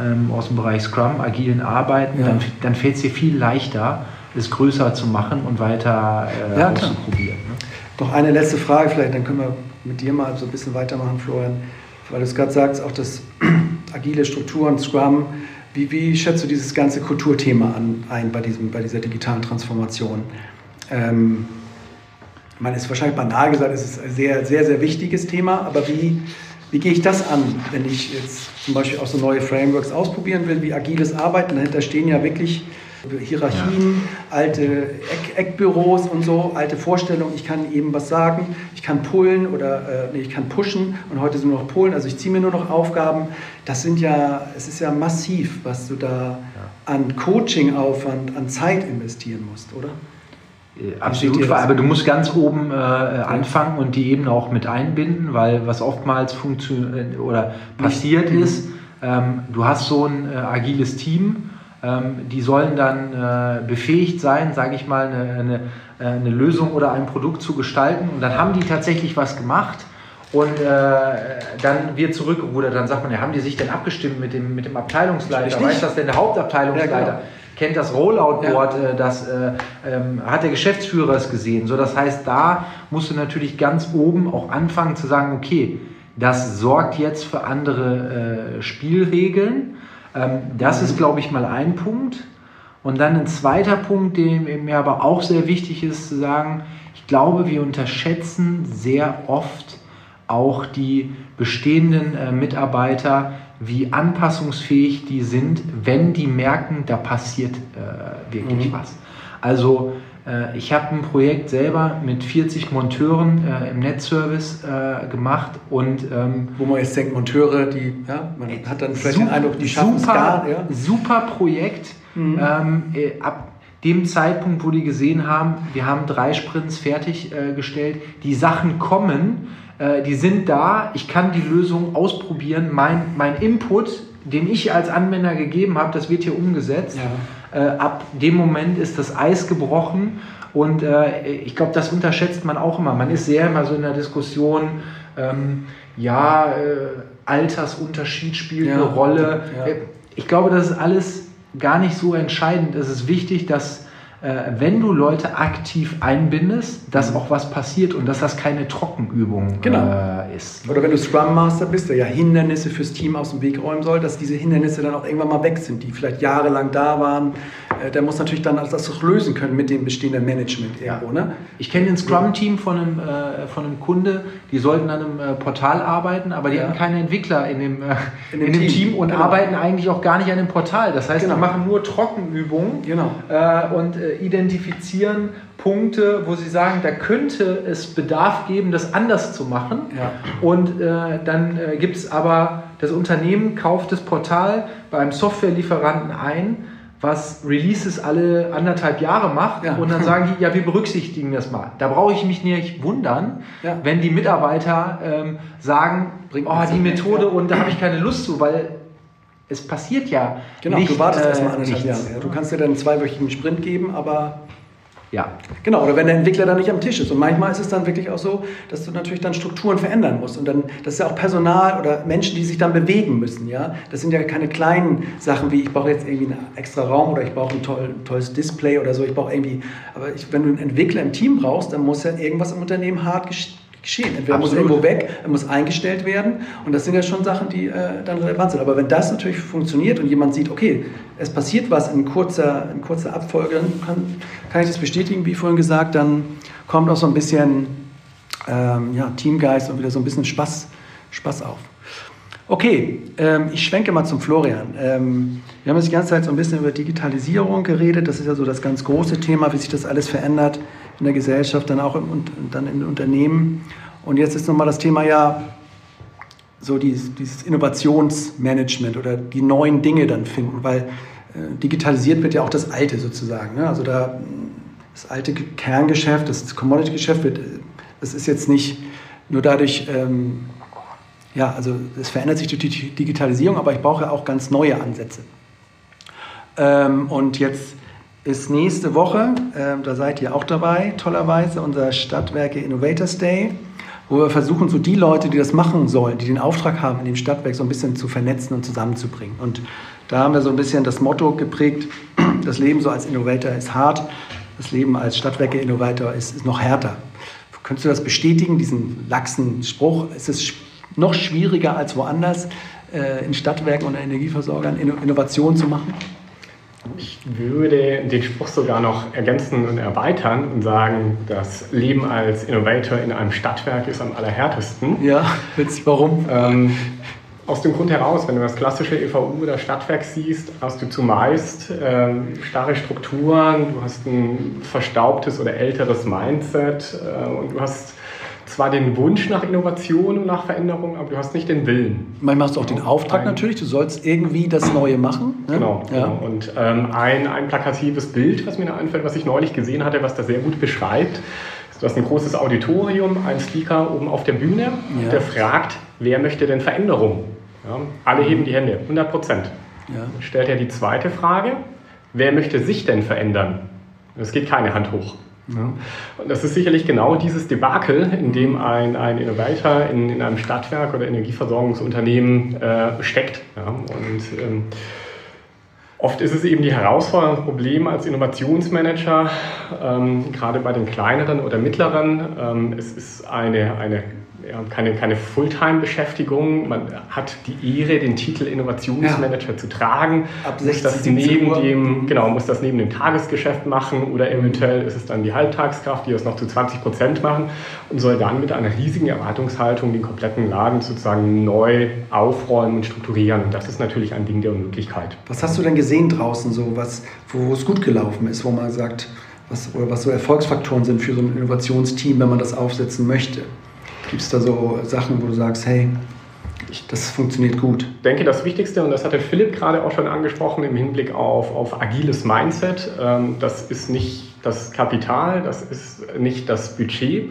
ähm, aus dem Bereich Scrum, agilen Arbeiten, ja. dann, dann fällt es dir viel leichter, es größer zu machen und weiter äh, ja, auszuprobieren. Ne? Noch eine letzte Frage vielleicht, dann können wir mit dir mal so ein bisschen weitermachen, Florian. Weil du es gerade sagst, auch das agile Strukturen, Scrum, wie, wie schätzt du dieses ganze Kulturthema an, ein bei, diesem, bei dieser digitalen Transformation? Ähm, es ist wahrscheinlich banal gesagt, es ist ein sehr, sehr, sehr wichtiges Thema, aber wie, wie gehe ich das an, wenn ich jetzt zum Beispiel auch so neue Frameworks ausprobieren will, wie agiles Arbeiten? Dahinter stehen ja wirklich Hierarchien, ja. alte Eck, Eckbüros und so, alte Vorstellungen. Ich kann eben was sagen, ich kann pullen oder äh, nee, ich kann pushen und heute sind nur noch Pullen, also ich ziehe mir nur noch Aufgaben. Das sind ja, es ist ja massiv, was du da ja. an Coaching-Aufwand, an Zeit investieren musst, oder? Äh, absolut, aber du musst ganz oben äh, anfangen und die eben auch mit einbinden, weil was oftmals funktioniert oder passiert mhm. ist, ähm, du hast so ein äh, agiles Team ähm, die sollen dann äh, befähigt sein, sage ich mal, eine, eine, äh, eine, Lösung oder ein Produkt zu gestalten. Und dann haben die tatsächlich was gemacht. Und äh, dann wird zurückgerudert, dann sagt man, ja, haben die sich denn abgestimmt mit dem, mit dem Abteilungsleiter? Weiß das denn der Hauptabteilungsleiter? Ja, genau. Kennt das Rollout-Board, ja. Äh, das äh, ähm, hat der Geschäftsführer es gesehen. So, das heißt, da musst du natürlich ganz oben auch anfangen zu sagen, okay, das sorgt jetzt für andere äh, Spielregeln ähm, das ist, glaube ich, mal ein Punkt. Und dann ein zweiter Punkt, der mir aber auch sehr wichtig ist, zu sagen, ich glaube, wir unterschätzen sehr oft auch die bestehenden äh, Mitarbeiter, wie anpassungsfähig die sind, wenn die merken, da passiert äh, wirklich mhm. was. Also Äh, ich habe ein Projekt selber mit 40 Monteuren äh, im Netzservice äh, gemacht und ähm, wo man jetzt denkt, Monteure, die, ja, man hat dann vielleicht super, den Eindruck, die schaffen super, gar. Ja. Super Projekt. Mhm. Ähm, äh, ab dem Zeitpunkt, wo die gesehen haben, wir haben drei Sprints fertiggestellt, äh, die Sachen kommen, äh, die sind da, ich kann die Lösung ausprobieren, mein, mein Input, den ich als Anwender gegeben habe, das wird hier umgesetzt. Ja. Äh, ab dem Moment ist das Eis gebrochen und äh, ich glaube, das unterschätzt man auch immer. Man ist sehr immer so in der Diskussion, ähm, ja, äh, Altersunterschied spielt ja. eine Rolle. Ja. Ich glaube, das ist alles gar nicht so entscheidend. Es ist wichtig, dass äh, wenn du Leute aktiv einbindest, dass mhm. auch was passiert und dass das keine Trockenübung genau. äh, ist. Oder wenn du Scrum Master bist, der ja Hindernisse fürs Team aus dem Weg räumen soll, dass diese Hindernisse dann auch irgendwann mal weg sind, die vielleicht jahrelang da waren. Äh, der muss natürlich dann das auch lösen können mit dem bestehenden Management irgendwo. Ne? Ich kenne den Scrum-Team von, einem, äh, von einem Kunde, die sollten an einem äh, Portal arbeiten, aber die ja. hatten keine Entwickler in dem, äh, in dem, in dem Team. Team, und genau. arbeiten eigentlich auch gar nicht an dem Portal. Das heißt, genau. die machen nur Trockenübungen genau. und identifizieren Punkte, wo sie sagen, da könnte es Bedarf geben, das anders zu machen. Ja. Und äh, dann äh, gibt es aber, das Unternehmen kauft das Portal bei einem Softwarelieferanten ein, was Releases alle anderthalb Jahre macht ja. und dann sagen die, ja, wir berücksichtigen das mal. Da brauche ich mich nicht wundern, ja. wenn die Mitarbeiter ähm, sagen, Bringt oh, die Methode ja. und da habe ich keine Lust zu, weil es passiert ja genau, nicht. Du wartest äh, erstmal anderthalb Jahre. Ja. Du kannst dir dann einen zweiwöchigen Sprint geben, aber ja. Genau, oder wenn der Entwickler dann nicht am Tisch ist. Und manchmal ist es dann wirklich auch so, dass du natürlich dann Strukturen verändern musst. Und dann, das ist ja auch Personal oder Menschen, die sich dann bewegen müssen. Ja? Das sind ja keine kleinen Sachen wie, ich brauche jetzt irgendwie einen extra Raum oder ich brauche ein, toll, tolles Display oder so. Ich brauche irgendwie, aber ich, wenn du einen Entwickler im Team brauchst, dann muss ja irgendwas im Unternehmen hart geschehen. Entweder Absolut. muss irgendwo weg, er muss eingestellt werden und das sind ja schon Sachen, die äh, dann relevant sind. Aber wenn das natürlich funktioniert und jemand sieht, okay, es passiert was in kurzer, in kurzer Abfolge, dann kann, kann ich das bestätigen, wie vorhin gesagt, dann kommt auch so ein bisschen ähm, ja, Teamgeist und wieder so ein bisschen Spaß, Spaß auf. Okay, ähm, ich schwenke mal zum Florian. Ähm, wir haben jetzt die ganze Zeit so ein bisschen über Digitalisierung geredet. Das ist ja so das ganz große Thema, wie sich das alles verändert in der Gesellschaft, dann auch im, dann in Unternehmen. Und jetzt ist nochmal das Thema ja so dieses, dieses, Innovationsmanagement oder die neuen Dinge dann finden, weil äh, digitalisiert wird ja auch das Alte sozusagen. Ne? Also da das alte Kerngeschäft, das Commodity-Geschäft wird, das ist jetzt nicht nur dadurch, ähm, ja, also es verändert sich durch die Digitalisierung, aber ich brauche auch ganz neue Ansätze. Ähm, und jetzt ist nächste Woche, äh, da seid ihr auch dabei, tollerweise, unser Stadtwerke Innovators Day, wo wir versuchen, so die Leute, die das machen sollen, die den Auftrag haben, in dem Stadtwerk so ein bisschen zu vernetzen und zusammenzubringen. Und da haben wir so ein bisschen das Motto geprägt, das Leben so als Innovator ist hart, das Leben als Stadtwerke-Innovator ist, ist noch härter. Könntest du das bestätigen, diesen laxen Spruch? Ist es noch schwieriger als woanders, äh, in Stadtwerken oder Energieversorgern Innovation zu machen? Ich würde den Spruch sogar noch ergänzen und erweitern und sagen, das Leben als Innovator in einem Stadtwerk ist am allerhärtesten. Ja, warum? Ähm, aus dem Grund heraus, wenn du das klassische EVU oder Stadtwerk siehst, hast du zumeist ähm, starre Strukturen, du hast ein verstaubtes oder älteres Mindset äh, und du hast zwar den Wunsch nach Innovation und nach Veränderung, aber du hast nicht den Willen. Manchmal hast du auch den Auftrag ein, natürlich, du sollst irgendwie das Neue machen. Ne? Genau. Ja. Genau. Und ähm, ein, ein plakatives Bild, was mir da einfällt, was ich neulich gesehen hatte, was das sehr gut beschreibt, Du hast ein großes Auditorium, ein Speaker oben auf der Bühne, ja. der fragt, wer möchte denn Veränderung? Ja, alle heben die Hände, 100 Prozent. Ja. Dann stellt er die zweite Frage, wer möchte sich denn verändern? Es geht keine Hand hoch. Ja. Und das ist sicherlich genau dieses Debakel, in dem ein, ein Innovator in, in einem Stadtwerk oder Energieversorgungsunternehmen äh, steckt. Ja. Und ähm, oft ist es eben die Herausforderung, das Problem als Innovationsmanager, ähm, gerade bei den kleineren oder mittleren, ähm, es ist eine, eine keine, keine Fulltime-Beschäftigung. Man hat die Ehre, den Titel Innovationsmanager ja. zu tragen. Ab 16, muss das neben dem, genau, muss das neben dem Tagesgeschäft machen oder eventuell ist es dann die Halbtagskraft, die das noch zu 20 Prozent machen und soll dann mit einer riesigen Erwartungshaltung den kompletten Laden sozusagen neu aufräumen und strukturieren. Und das ist natürlich ein Ding der Unmöglichkeit. Was hast du denn gesehen draußen, so was, wo es gut gelaufen ist, wo man sagt, was, was so Erfolgsfaktoren sind für so ein Innovationsteam, wenn man das aufsetzen möchte? Gibt es da so Sachen, wo du sagst, hey, das funktioniert gut. Ich denke, das Wichtigste, und das hatte Philipp gerade auch schon angesprochen im Hinblick auf, auf agiles Mindset, ähm, das ist nicht das Kapital, das ist nicht das Budget.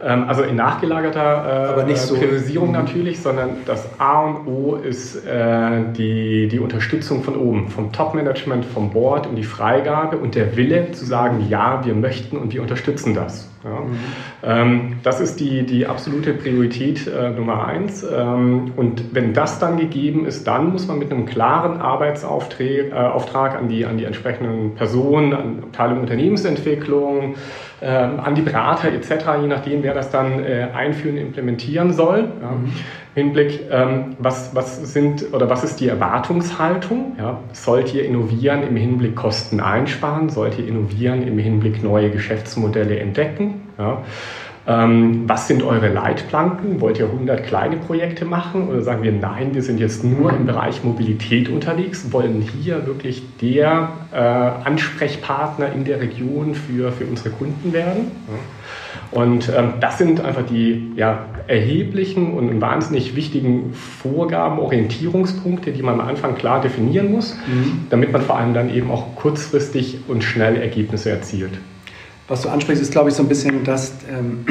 Ja. Ähm, also in nachgelagerter äh, so. Priorisierung mhm. natürlich, sondern das A und O ist äh, die, die Unterstützung von oben, vom Top-Management, vom Board und die Freigabe und der Wille zu sagen, ja, wir möchten und wir unterstützen das. Ja. Mhm. Ähm, das ist die, die absolute Priorität äh, Nummer eins. Ähm, und wenn das dann gegeben ist, dann muss man mit einem klaren Arbeitsauftrag äh, Auftrag an, die, an die entsprechenden Personen, an Abteilung Unternehmensentwicklung, äh, an die Berater etc., je nachdem, wer das dann äh, einführen, implementieren soll. Ja. Mhm. Hinblick, ähm, was, was sind oder was ist die Erwartungshaltung? Ja? Sollt ihr innovieren im Hinblick Kosten einsparen? Sollt ihr innovieren im Hinblick neue Geschäftsmodelle entdecken? Ja? Ähm, was sind eure Leitplanken? Wollt ihr 100 kleine Projekte machen oder sagen wir, nein, wir sind jetzt nur im Bereich Mobilität unterwegs, wollen hier wirklich der äh, Ansprechpartner in der Region für, für unsere Kunden werden? Ja. Und ähm, das sind einfach die ja, erheblichen und wahnsinnig wichtigen Vorgaben, Orientierungspunkte, die man am Anfang klar definieren muss, mhm. damit man vor allem dann eben auch kurzfristig und schnell Ergebnisse erzielt was du ansprichst, ist, glaube ich, so ein bisschen das, ähm,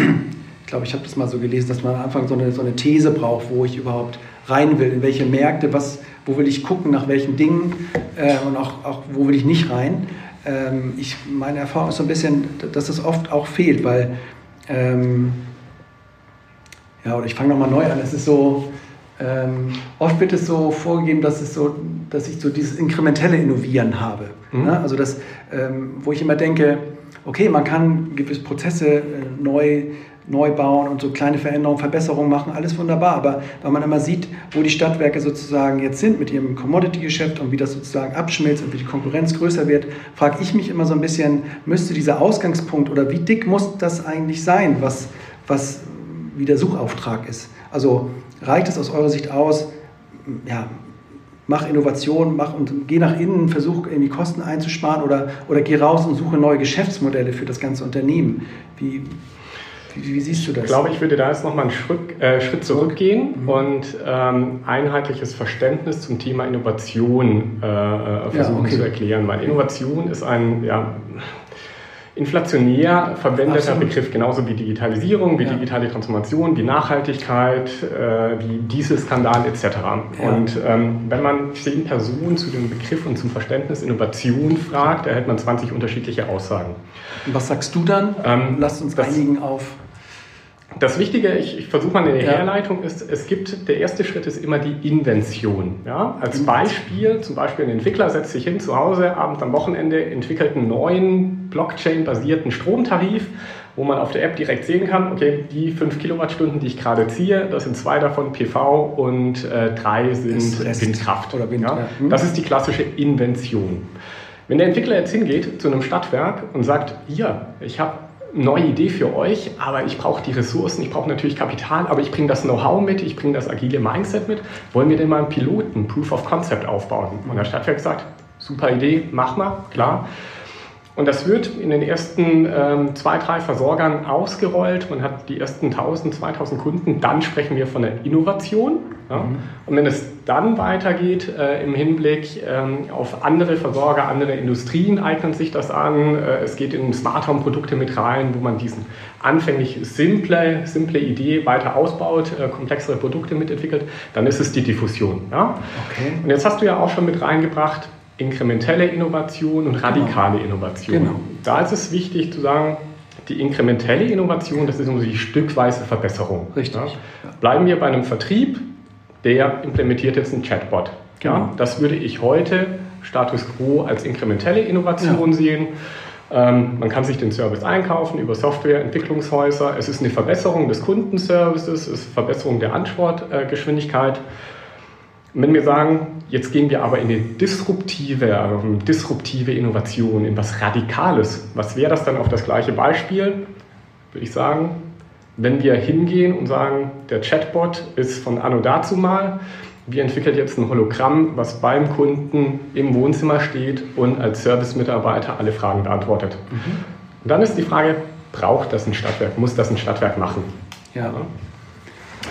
ich glaube, ich habe das mal so gelesen, dass man am Anfang so eine, so eine These braucht, wo ich überhaupt rein will, in welche Märkte, was, wo will ich gucken, nach welchen Dingen äh, und auch, auch wo will ich nicht rein. Ähm, ich, meine Erfahrung ist so ein bisschen, dass das oft auch fehlt, weil, ähm, ja, oder ich fange nochmal neu an, es ist so, ähm, oft wird es so vorgegeben, dass, es so, dass ich so dieses inkrementelle Innovieren habe. Mhm. Ne? Also das, ähm, wo ich immer denke, okay, man kann gewisse Prozesse äh, neu, neu bauen und so kleine Veränderungen, Verbesserungen machen, alles wunderbar. Aber wenn man immer sieht, wo die Stadtwerke sozusagen jetzt sind mit ihrem Commodity-Geschäft und wie das sozusagen abschmilzt und wie die Konkurrenz größer wird, frage ich mich immer so ein bisschen, müsste dieser Ausgangspunkt oder wie dick muss das eigentlich sein, was, was wie der Suchauftrag ist? Also reicht es aus eurer Sicht aus, ja, mach Innovation, mach und geh nach innen, versuch irgendwie Kosten einzusparen oder, oder geh raus und suche neue Geschäftsmodelle für das ganze Unternehmen. Wie, wie, wie siehst du das? Ich glaube, ich würde da jetzt nochmal einen Schritt, äh, Schritt zurückgehen mhm. und ähm, einheitliches Verständnis zum Thema Innovation äh, äh versuchen ja, okay. zu erklären, weil Innovation ist ein, ja, inflationär verwendeter. Begriff, genauso wie Digitalisierung, wie ja. digitale Transformation, wie Nachhaltigkeit, äh, wie Dieselskandal etc. Ja. Und ähm, wenn man zehn Personen zu dem Begriff und zum Verständnis Innovation fragt, erhält man 20 unterschiedliche Aussagen. Und was sagst du dann? Ähm, Lass uns einigen auf das Wichtige, ich, ich versuche mal eine ja. Herleitung, ist, es gibt, der erste Schritt ist immer die Invention. Ja? Als Beispiel, zum Beispiel ein Entwickler setzt sich hin zu Hause, abends am Wochenende, entwickelt einen neuen Blockchain-basierten Stromtarif, wo man auf der App direkt sehen kann, okay, die 5 Kilowattstunden, die ich gerade ziehe, das sind zwei davon PV und äh, drei sind Windkraft. Oder Wind, ja? Ja. Hm. Das ist die klassische Invention. Wenn der Entwickler jetzt hingeht zu einem Stadtwerk und sagt, hier, ich habe neue Idee für euch, aber ich brauche die Ressourcen, ich brauche natürlich Kapital, aber ich bringe das Know-how mit, ich bringe das agile Mindset mit. Wollen wir denn mal einen Piloten, Proof of Concept aufbauen? Und der Stadtwerk sagt, super Idee, mach mal, klar. Und das wird in den ersten ähm, zwei, drei Versorgern ausgerollt. Man hat die ersten 1000, 2000 Kunden. Dann sprechen wir von der Innovation. Ja? Mhm. Und wenn es dann weitergeht äh, im Hinblick ähm, auf andere Versorger, andere Industrien eignen sich das an. Äh, es geht in Smart Home Produkte mit rein, wo man diesen anfänglich simple, simple Idee weiter ausbaut, äh, komplexere Produkte mitentwickelt. Dann ist es die Diffusion. Ja? Okay. Und jetzt hast du ja auch schon mit reingebracht, inkrementelle Innovation und radikale genau. Innovation. Genau. Da ist es wichtig zu sagen, die inkrementelle Innovation, das ist immer die stückweise Verbesserung. Richtig. Ja? Bleiben wir bei einem Vertrieb, der implementiert jetzt einen Chatbot. Genau. Ja? Das würde ich heute Status quo als inkrementelle Innovation ja. sehen. Ähm, man kann sich den Service einkaufen über Softwareentwicklungshäuser. Es ist eine Verbesserung des Kundenservices, es ist eine Verbesserung der Antwortgeschwindigkeit. Äh, wenn wir sagen, jetzt gehen wir aber in eine disruptive, ähm, disruptive Innovation, in was Radikales, was wäre das dann auf das gleiche Beispiel? Würde ich sagen, wenn wir hingehen und sagen, der Chatbot ist von Anno dazu mal, wir entwickeln jetzt ein Hologramm, was beim Kunden im Wohnzimmer steht und als Service-Mitarbeiter alle Fragen beantwortet. Mhm. Und dann ist die Frage, braucht das ein Stadtwerk? Muss das ein Stadtwerk machen? Ja.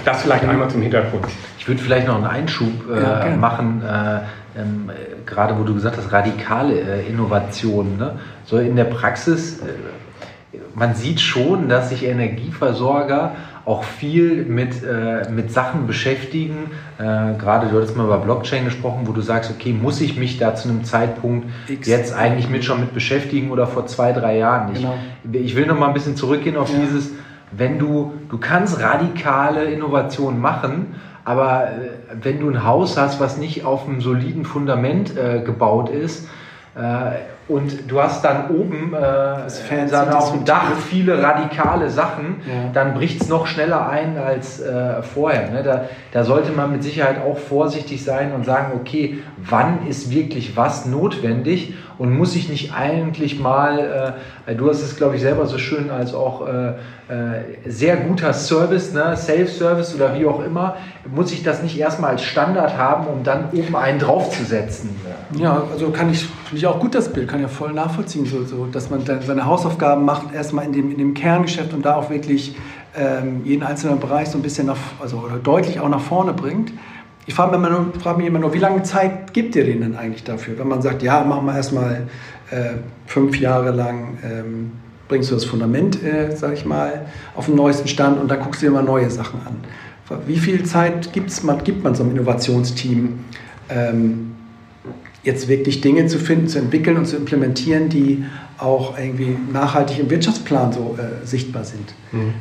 Das vielleicht einmal zum Hintergrund. Ich würde vielleicht noch einen Einschub äh, ja, machen, äh, ähm, gerade wo du gesagt hast, radikale äh, Innovationen. Ne? So in der Praxis, äh, man sieht schon, dass sich Energieversorger auch viel mit, äh, mit Sachen beschäftigen. Äh, gerade du hattest mal über Blockchain gesprochen, wo du sagst, okay, muss ich mich da zu einem Zeitpunkt X. jetzt eigentlich mit schon mit beschäftigen oder vor zwei, drei Jahren nicht. Genau. Ich will noch mal ein bisschen zurückgehen auf ja. dieses, wenn du, du kannst radikale Innovationen machen, aber äh, wenn du ein Haus hast, was nicht auf einem soliden Fundament äh, gebaut ist, äh, und du hast dann oben äh, dann auf dem Dach viele radikale Sachen, ja. dann bricht es noch schneller ein als äh, vorher. Ne? Da, da, sollte man mit Sicherheit auch vorsichtig sein und sagen, okay, wann ist wirklich was notwendig und muss ich nicht eigentlich mal, äh, du hast es glaube ich selber so schön als auch äh, äh, sehr guter Service, ne? Self-Service oder wie auch immer, muss ich das nicht erstmal als Standard haben, um dann oben einen draufzusetzen. Ja, also kann ich, finde ich auch gut das Bild, kann ja voll nachvollziehen, so, so, dass man seine Hausaufgaben macht, erstmal in dem, in dem Kerngeschäft und da auch wirklich ähm, jeden einzelnen Bereich so ein bisschen nach, also oder deutlich auch nach vorne bringt. Ich frage mich, immer nur, frage mich immer nur, wie lange Zeit gibt ihr denen eigentlich dafür? Wenn man sagt, ja, machen wir erstmal äh, fünf Jahre lang, ähm, bringst du das Fundament, äh, sag ich mal, auf den neuesten Stand und dann guckst du dir mal neue Sachen an. Wie viel Zeit gibt's, man, gibt man so einem Innovationsteam? Ähm, jetzt wirklich Dinge zu finden, zu entwickeln und zu implementieren, die auch irgendwie nachhaltig im Wirtschaftsplan so äh, sichtbar sind. Mhm.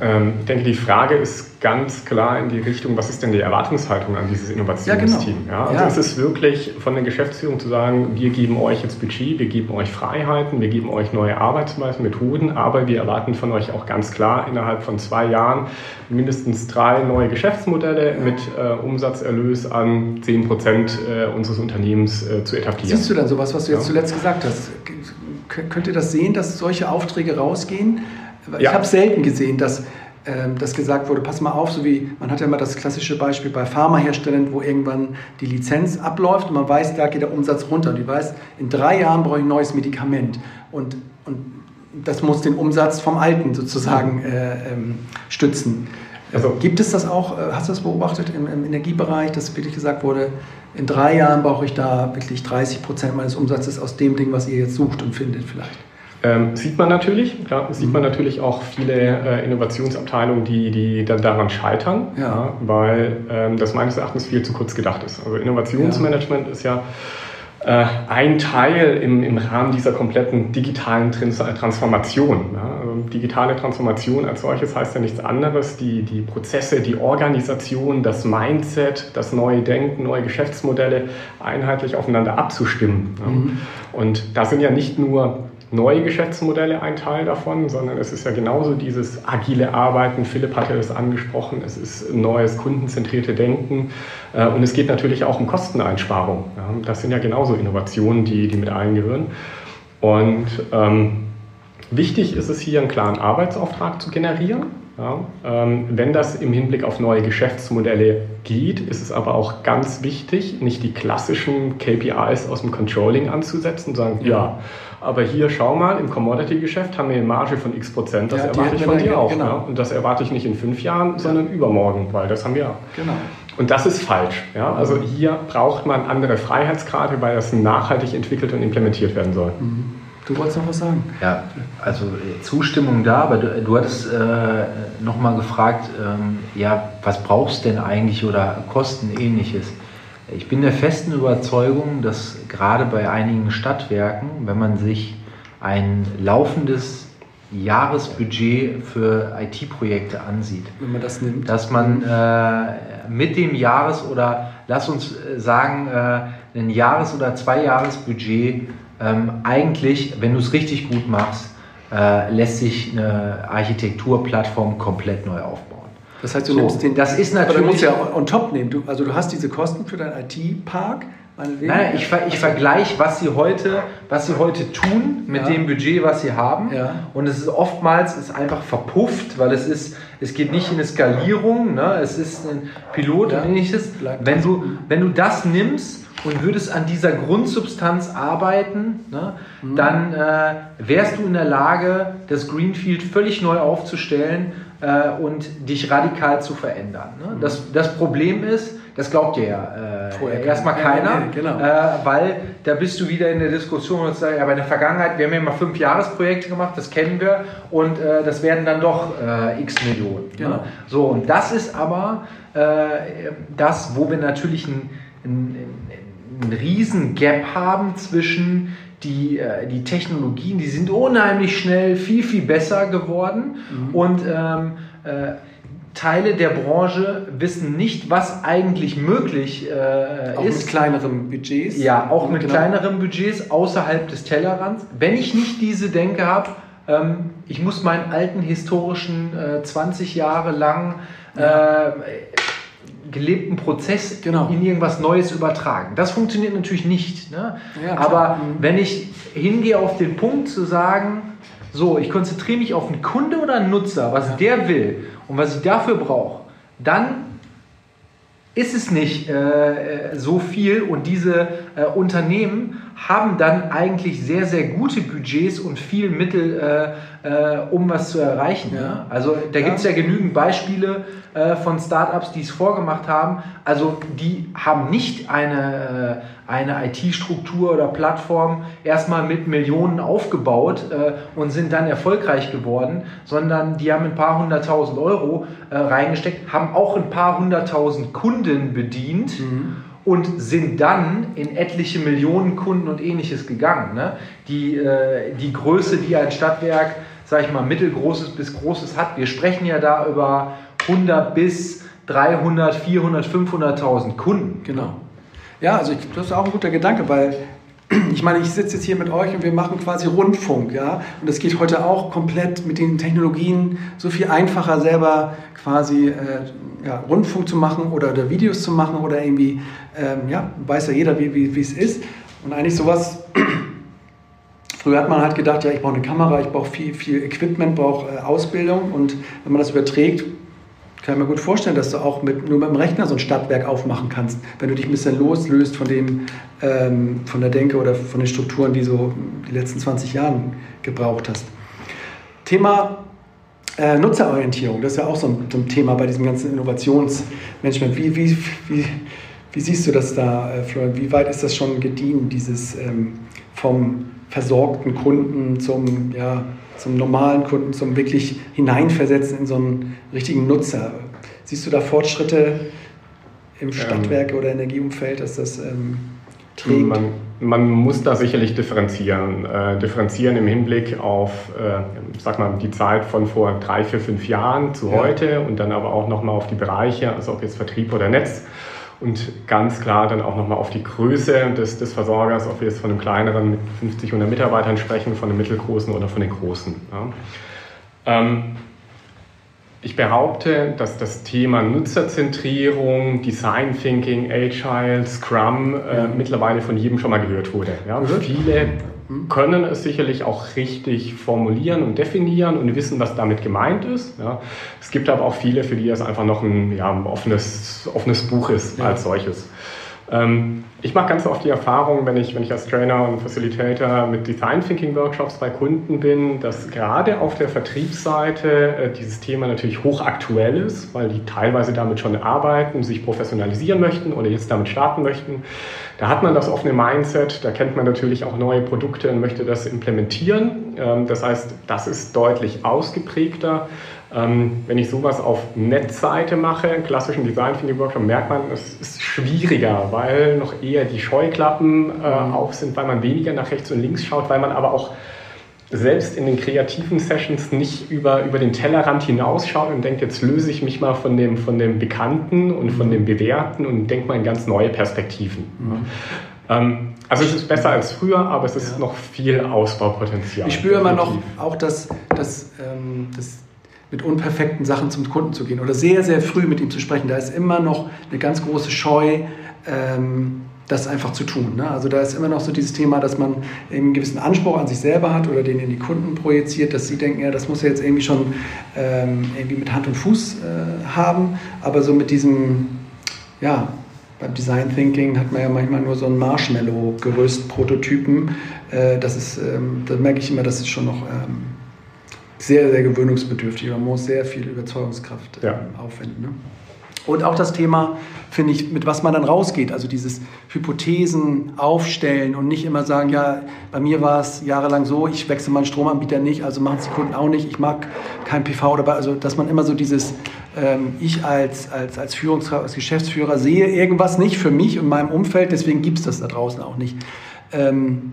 Ähm, ich denke, die Frage ist ganz klar in die Richtung, was ist denn die Erwartungshaltung an dieses Innovationsteam? Ja, genau. ja, also ja. ist es wirklich von der Geschäftsführung zu sagen, wir geben euch jetzt Budget, wir geben euch Freiheiten, wir geben euch neue Arbeitsweisen, Methoden, aber wir erwarten von euch auch ganz klar innerhalb von zwei Jahren mindestens drei neue Geschäftsmodelle mit äh, Umsatzerlös an 10 Prozent äh, unseres Unternehmens äh, zu etablieren. Siehst du dann sowas, was du jetzt zuletzt gesagt hast? Könnt ihr das sehen, dass solche Aufträge rausgehen? Ich ja. habe selten gesehen, dass ähm, dass gesagt wurde, pass mal auf, so wie man hat ja immer das klassische Beispiel bei Pharmaherstellern, wo irgendwann die Lizenz abläuft und man weiß, da geht der Umsatz runter. Und du weißt, in drei Jahren brauche ich ein neues Medikament. Und, und das muss den Umsatz vom alten sozusagen äh, ähm, stützen. Also, Gibt es das auch, äh, hast du das beobachtet im, im, Energiebereich, dass wirklich gesagt wurde, in drei Jahren brauche ich da wirklich 30 Prozent meines Umsatzes aus dem Ding, was ihr jetzt sucht und findet vielleicht? Ähm, sieht man natürlich, klar, sieht man natürlich auch viele äh, Innovationsabteilungen, die, die dann daran scheitern, ja. Ja, weil ähm, das meines Erachtens viel zu kurz gedacht ist. Also Innovationsmanagement ja. ist ja äh, ein Teil im, im Rahmen dieser kompletten digitalen Trans Transformation. Ja. Also digitale Transformation als solches heißt ja nichts anderes, die, die Prozesse, die Organisation, das Mindset, das neue Denken, neue Geschäftsmodelle einheitlich aufeinander abzustimmen. Mhm. Und da sind ja nicht nur neue Geschäftsmodelle ein Teil davon, sondern es ist ja genauso dieses agile Arbeiten. Philipp hatte es angesprochen, es ist neues kundenzentrierte Denken äh, und es geht natürlich auch um Kosteneinsparung. Das sind ja genauso Innovationen, die, die mit eingehören. Und ähm, wichtig ist es hier, einen klaren Arbeitsauftrag zu generieren. Ja, ähm, wenn das im Hinblick auf neue Geschäftsmodelle geht, ist es aber auch ganz wichtig, nicht die klassischen KPIs aus dem Controlling anzusetzen und sagen, ja, ja aber hier schau mal, im Commodity-Geschäft haben wir eine Marge von x Prozent, das ja, erwarte ich von dir auch. Genau. Ja? Und das erwarte ich nicht in fünf Jahren, sondern übermorgen, weil das haben wir auch. Genau. Und das ist falsch. Ja? Also hier braucht man andere Freiheitsgrade, weil das nachhaltig entwickelt und implementiert werden soll. Mhm. Du wolltest noch was sagen? Ja, also äh, Zustimmung da, aber du, du hattest äh, nochmal gefragt, ähm, ja, was brauchst du denn eigentlich oder Kosten ähnliches? Ich bin der festen Überzeugung, dass gerade bei einigen Stadtwerken, wenn man sich ein laufendes Jahresbudget für IT-Projekte ansieht, wenn man das nimmt, dass man äh, mit dem Jahres- oder lass uns äh, sagen, äh, ein Jahres- oder Zweijahresbudget ähm, eigentlich, wenn du es richtig gut machst, äh, lässt sich eine Architekturplattform komplett neu aufbauen. Das heißt, du so, nimmst den. Das ist natürlich. Aber du musst ja on top nehmen. Du, also du hast diese Kosten für deinen IT-Park. Nein, ich, ver ich vergleiche, was sie heute, was sie heute tun mit ja. dem Budget, was sie haben. Ja. Und es ist oftmals ist einfach verpufft, weil es ist, es geht nicht in eine Skalierung, ne? es ist ein Pilot ja. und ähnliches. Wenn du, wenn du das nimmst und würdest an dieser Grundsubstanz arbeiten, ne, mhm. dann äh, wärst du in der Lage, das Greenfield völlig neu aufzustellen äh, und dich radikal zu verändern. Ne? Mhm. Das, das Problem ist, das glaubt dir ja äh, erstmal keiner, ja, genau. äh, weil da bist du wieder in der Diskussion und sagst, aber in der Vergangenheit, wir haben ja mal fünf Jahresprojekte gemacht, das kennen wir und äh, das werden dann doch äh, x Millionen. Ne? Genau. Ne? So, und das ist aber äh, das, wo wir natürlich einen ein riesen Gap haben zwischen die, äh, die Technologien, die sind unheimlich schnell viel, viel besser geworden mhm. und ähm, Teile der Branche wissen nicht, was eigentlich möglich äh, auch ist. Mit kleineren Budgets. Ja, auch mit genau. kleineren Budgets außerhalb des Tellerrands. Wenn ich nicht diese Denke habe, ähm, ich muss meinen alten historischen äh, 20 Jahre lang äh, gelebten Prozess genau. in irgendwas Neues übertragen. Das funktioniert natürlich nicht. Ne? Ja, Aber mhm. wenn ich hingehe auf den Punkt zu sagen, so, ich konzentriere mich auf einen Kunde oder einen Nutzer, was ja. der will und was ich dafür brauche, dann ist es nicht äh, äh, so viel und diese äh, Unternehmen haben dann eigentlich sehr, sehr gute Budgets und viel Mittel, äh, äh um was zu erreichen. Ja. Ne? Also da gibt es ja genügend Beispiele äh, von Startups, die es vorgemacht haben. Also die haben nicht eine eine IT-Struktur oder Plattform erstmal mit Millionen aufgebaut äh, und sind dann erfolgreich geworden, sondern die haben ein paar hunderttausend Euro äh, reingesteckt, haben auch ein paar hunderttausend Kunden bedient. Mhm. Und sind dann in etliche Millionen Kunden und ähnliches gegangen. Ne? Die, äh, die Größe, die ein Stadtwerk, sage ich mal, mittelgroßes bis großes hat, wir sprechen ja da über 100 bis 300, 400, 500.000 Kunden. Genau. Ja, also ich, das ist auch ein guter Gedanke, weil ich meine, ich sitze jetzt hier mit euch und wir machen quasi Rundfunk, ja. Und das geht heute auch komplett mit den Technologien so viel einfacher, selber quasi äh, ja, Rundfunk zu machen oder, oder, Videos zu machen oder irgendwie, ähm, ja, weiß ja jeder, wie, wie, es ist. Und eigentlich sowas, früher hat man halt gedacht, ja, ich brauche eine Kamera, ich brauche viel, viel Equipment, brauche äh, Ausbildung und wenn man das überträgt, kann mir gut vorstellen, dass du auch mit, nur mit dem Rechner so ein Stadtwerk aufmachen kannst, wenn du dich ein bisschen loslöst von, dem, ähm, von der Denke oder von den Strukturen, die so die letzten 20 Jahre gebraucht hast. Thema äh, Nutzerorientierung, das ist ja auch so ein, so ein, Thema bei diesem ganzen Innovationsmanagement. Wie, wie, wie, wie siehst du das da, äh, Florian? Wie weit ist das schon gediehen, dieses ähm, vom versorgten Kunden zum, ja, zum normalen Kunden, zum wirklich Hineinversetzen in so einen richtigen Nutzer. Siehst du da Fortschritte im ähm. Stadtwerke- ähm, oder Energieumfeld, dass das ähm, trägt? Man, man, muss da sicherlich differenzieren. Äh, differenzieren im Hinblick auf, äh, sag mal, die Zeit von vor drei, vier, fünf Jahren zu ja. heute und dann aber auch nochmal auf die Bereiche, also ob jetzt Vertrieb oder Netz und ganz klar dann auch nochmal auf die Größe des, des Versorgers, ob wir jetzt von einem kleineren mit 50, 100 Mitarbeitern sprechen, von einem mittelgroßen oder von den großen. Ja. Ähm, ich behaupte, dass das Thema Nutzerzentrierung, Design Thinking, Agile, Scrum äh, mittlerweile von jedem schon mal gehört wurde. Ja, viele können es sicherlich auch richtig formulieren und definieren und wissen, was damit gemeint ist. Ja. Es gibt aber auch viele, für die es einfach noch ein, ja, ein offenes, offenes Buch ist ja. als solches. Ähm, ich mache ganz oft die Erfahrung, wenn ich, wenn ich als Trainer und Facilitator mit Design Thinking Workshops bei Kunden bin, dass gerade auf der Vertriebsseite äh, dieses Thema natürlich hochaktuell ist, weil die teilweise damit schon arbeiten, sich professionalisieren möchten oder jetzt damit starten möchten. Da hat man das offene Mindset, da kennt man natürlich auch neue Produkte und möchte das implementieren. Ähm, das heißt, das ist deutlich ausgeprägter. Ähm, wenn ich sowas auf Netzseite mache, klassischen Design Thinking Workshop, merkt man, es ist schwieriger, weil noch eher die Scheuklappen äh, mhm. auf sind, weil man weniger nach rechts und links schaut, weil man aber auch selbst in den kreativen Sessions nicht über, über den Tellerrand hinausschaut und denkt, jetzt löse ich mich mal von dem, von dem Bekannten und von dem Bewährten und denke mal in ganz neue Perspektiven. Mhm. Ähm, also es ist besser als früher, aber es ist ja. noch viel Ausbaupotenzial. Ich spüre immer noch auch, dass, dass, ähm, dass mit unperfekten Sachen zum Kunden zu gehen oder sehr, sehr früh mit ihm zu sprechen. Da ist immer noch eine ganz große Scheu, ähm, das einfach zu tun. Ne? Also da ist immer noch so dieses Thema, dass man einen gewissen Anspruch an sich selber hat oder den in die Kunden projiziert, dass sie denken, ja, das muss ja jetzt irgendwie schon ähm, irgendwie mit Hand und Fuß äh, haben, aber so mit diesem, ja, beim Design Thinking hat man ja manchmal nur so ein Marshmallow-Gerüst-Prototypen. Äh, das ist, ähm, da merke ich immer, das ist schon noch ähm, sehr, sehr gewöhnungsbedürftig. Man muss sehr viel Überzeugungskraft ja. Ähm, aufwenden. Ne? Und auch das Thema, finde ich, mit was man dann rausgeht. Also dieses Hypothesen aufstellen und nicht immer sagen, ja, bei mir war es jahrelang so, ich wechsle meinen Stromanbieter nicht, also machen es die Kunden auch nicht, ich mag kein PV oder also dass man immer so dieses, ähm, ich als, als, als Führungskraft, als Geschäftsführer sehe irgendwas nicht für mich und meinem Umfeld, deswegen gibt es das da draußen auch nicht. Ähm,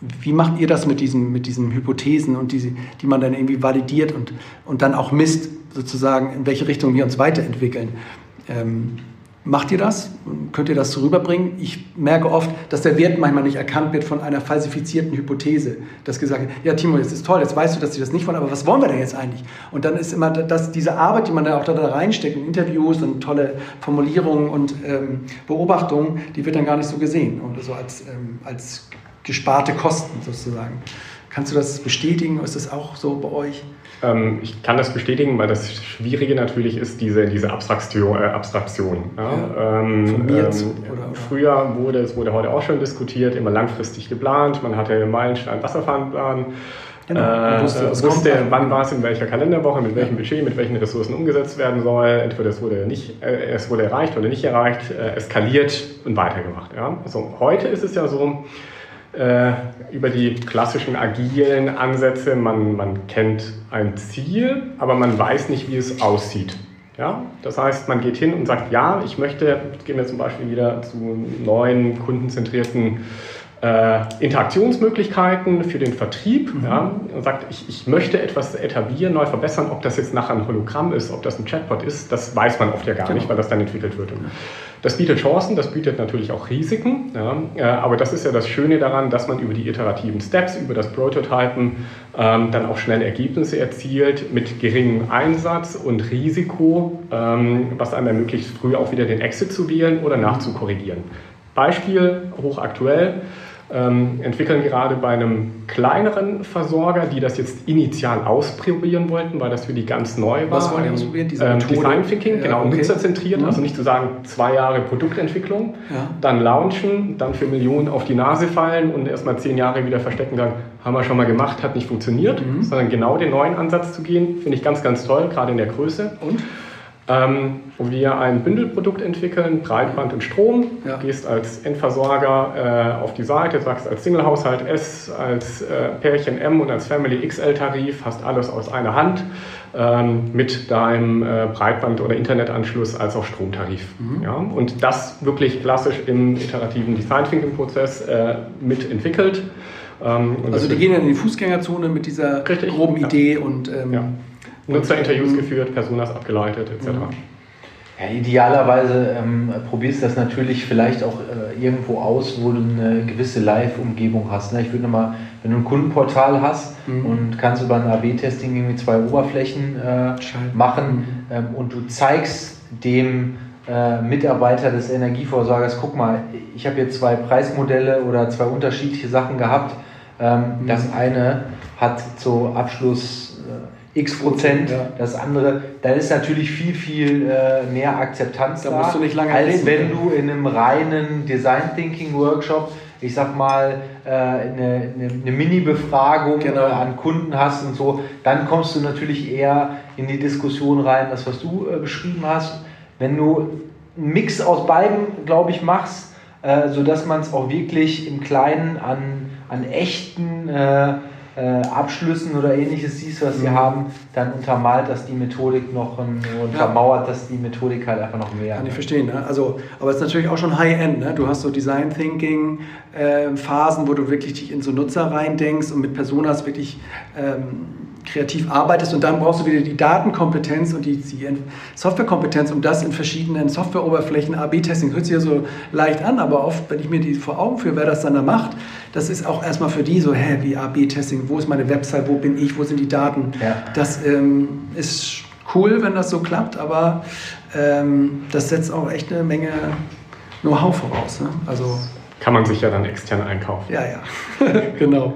wie macht ihr das mit diesen, mit diesen Hypothesen und die, die man dann irgendwie validiert und, und dann auch misst, sozusagen, in welche Richtung wir uns weiterentwickeln? Ähm, macht ihr das? Könnt ihr das so rüberbringen? Ich merke oft, dass der Wert manchmal nicht erkannt wird von einer falsifizierten Hypothese. Dass gesagt wird, ja Timo, das ist toll, jetzt weißt du, dass sie das nicht wollen, aber was wollen wir denn jetzt eigentlich? Und dann ist immer das, diese Arbeit, die man da auch da reinsteckt, in Interviews und tolle Formulierungen und ähm, Beobachtungen, die wird dann gar nicht so gesehen und so als, ähm, als gesparte Kosten sozusagen. Kannst du das bestätigen? Ist das auch so bei euch? Ähm, ich kann das bestätigen, weil das Schwierige natürlich ist diese, diese Abstraktion. Äh, Abstraktion ja? Ja. Ähm, ähm, oder, Früher wurde, es wurde heute auch schon diskutiert, immer langfristig geplant. Man hatte Meilenstein, Wasserfahrplan. Genau. Äh, wusste, wusste wann war es in welcher Kalenderwoche, mit welchem. Budget, mit welchen Ressourcen umgesetzt werden soll. Entweder es wurde, nicht, äh, es wurde erreicht oder nicht erreicht, äh, eskaliert und weitergemacht. Ja? Also heute ist es ja so, äh, über die klassischen agilen Ansätze. Man, man kennt ein Ziel, aber man weiß nicht, wie es aussieht. Ja? Das heißt, man geht hin und sagt, ja, ich möchte, gehen wir zum Beispiel wieder zu neuen kundenzentrierten äh, Interaktionsmöglichkeiten für den Vertrieb mhm. ja, und sagt, ich, ich möchte etwas etablieren, neu verbessern, ob das jetzt nachher ein Hologramm ist, ob das ein Chatbot ist, das weiß man oft ja gar genau. nicht, weil das dann entwickelt wird. Und das bietet Chancen, das bietet natürlich auch Risiken, ja, äh, aber das ist ja das Schöne daran, dass man über die iterativen Steps, über das Prototypen ähm, dann auch schnell Ergebnisse erzielt mit geringem Einsatz und Risiko, ähm, was einem ermöglicht, früh auch wieder den Exit zu wählen oder nachzukorrigieren. Beispiel hochaktuell ähm, entwickeln gerade bei einem kleineren Versorger, die das jetzt initial ausprobieren wollten, weil das für die ganz neu war. Was wollen die ausprobieren? Diese ähm, Design Thinking, ja, genau, okay. nutzerzentriert, mhm. also nicht zu sagen, zwei Jahre Produktentwicklung, ja. dann launchen, dann für Millionen auf die Nase fallen und erstmal zehn Jahre wieder verstecken und sagen, haben wir schon mal gemacht, hat nicht funktioniert, mhm. sondern genau den neuen Ansatz zu gehen, finde ich ganz, ganz toll, gerade in der Größe. Und? Ähm, wo wir ein Bündelprodukt entwickeln, Breitband und Strom. Ja. Du gehst als Endversorger äh, auf die Seite, sagst als Singlehaushalt S, als äh, Pärchen M und als Family XL-Tarif, hast alles aus einer Hand ähm, mit deinem äh, Breitband- oder Internetanschluss als auch Stromtarif. Mhm. Ja? Und das wirklich klassisch im iterativen Design Thinking Prozess äh, mitentwickelt. Ähm, also die gehen ja in die Fußgängerzone mit dieser Richtig, groben Idee ja. und ähm, ja. Nutzerinterviews geführt, Personas abgeleitet etc. Ja, idealerweise ähm, probierst du das natürlich vielleicht auch äh, irgendwo aus, wo du eine gewisse Live-Umgebung hast. Ne? Ich würde nochmal, wenn du ein Kundenportal hast mhm. und kannst über ein AB-Testing irgendwie zwei Oberflächen äh, machen mhm. ähm, und du zeigst dem äh, Mitarbeiter des Energieversorgers, guck mal, ich habe hier zwei Preismodelle oder zwei unterschiedliche Sachen gehabt. Ähm, mhm. Das eine hat zu Abschluss x Prozent, ja. das andere, dann ist natürlich viel, viel äh, mehr Akzeptanz da, da als reden, wenn du in einem reinen Design Thinking Workshop, ich sag mal, äh, eine, eine, eine Mini-Befragung genau. äh, an Kunden hast und so, dann kommst du natürlich eher in die Diskussion rein, das, was du äh, beschrieben hast. Wenn du einen Mix aus beiden, glaube ich, machst, äh, sodass man es auch wirklich im Kleinen an, an echten äh, Abschlüssen oder ähnliches siehst, was sie mhm. haben, dann untermalt das die Methodik noch und untermauert ja. das die Methodik halt einfach noch mehr. Kann ich verstehen. Ne? Also, aber es ist natürlich auch schon High-End. Ne? Du hast so Design Thinking äh, Phasen, wo du wirklich dich in so Nutzer reindenkst und mit Personas wirklich ähm, kreativ arbeitest und dann brauchst du wieder die Datenkompetenz und die, die Softwarekompetenz, um das in verschiedenen Softwareoberflächen, AB-Testing, hört sich ja so leicht an, aber oft, wenn ich mir die vor Augen führe, wer das dann da macht, das ist auch erstmal für die so, hä, wie AB-Testing, wo ist meine Website, wo bin ich, wo sind die Daten? Ja. Das ähm, ist cool, wenn das so klappt, aber ähm, das setzt auch echt eine Menge Know-how voraus. Ne? Also, Kann man sich ja dann extern einkaufen. Ja, ja, genau.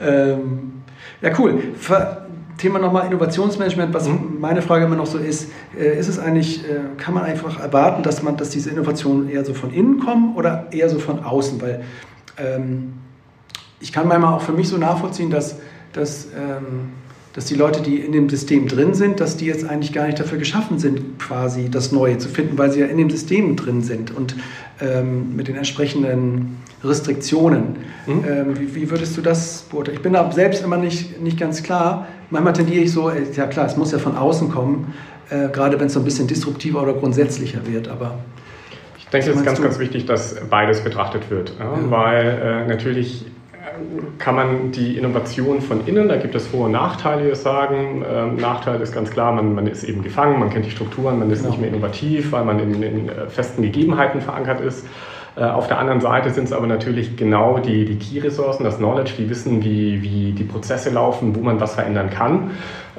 Ähm, ja, cool. Ver Thema nochmal Innovationsmanagement, was mhm. meine Frage immer noch so ist, äh, ist es eigentlich, äh, kann man einfach erwarten, dass man, dass diese Innovationen eher so von innen kommen oder eher so von außen? Weil ähm, ich kann manchmal auch für mich so nachvollziehen, dass, dass, ähm, dass die Leute, die in dem System drin sind, dass die jetzt eigentlich gar nicht dafür geschaffen sind, quasi das Neue zu finden, weil sie ja in dem System drin sind und ähm, mit den entsprechenden Restriktionen. Mhm. Ähm, wie, wie, würdest du das beurteilen? Ich bin da selbst immer nicht, nicht ganz klar. Manchmal tendiere ich so, äh, ja klar, es muss ja von außen kommen, äh, gerade wenn es so ein bisschen disruptiver oder grundsätzlicher wird, aber... Ich denke, es ist ganz, du? ganz wichtig, dass beides betrachtet wird, ja? Ja. weil äh, natürlich kann man die Innovation von innen, da gibt es Vor- und Nachteile, die sagen. Ähm, Nachteil ist ganz klar, man, man, ist eben gefangen, man kennt die Strukturen, man ist genau. nicht mehr innovativ, weil man in, in äh, festen Gegebenheiten verankert ist. Äh, auf der anderen Seite sind es aber natürlich genau die, die Key-Ressourcen, das Knowledge, die wissen, wie, wie die Prozesse laufen, wo man was verändern kann.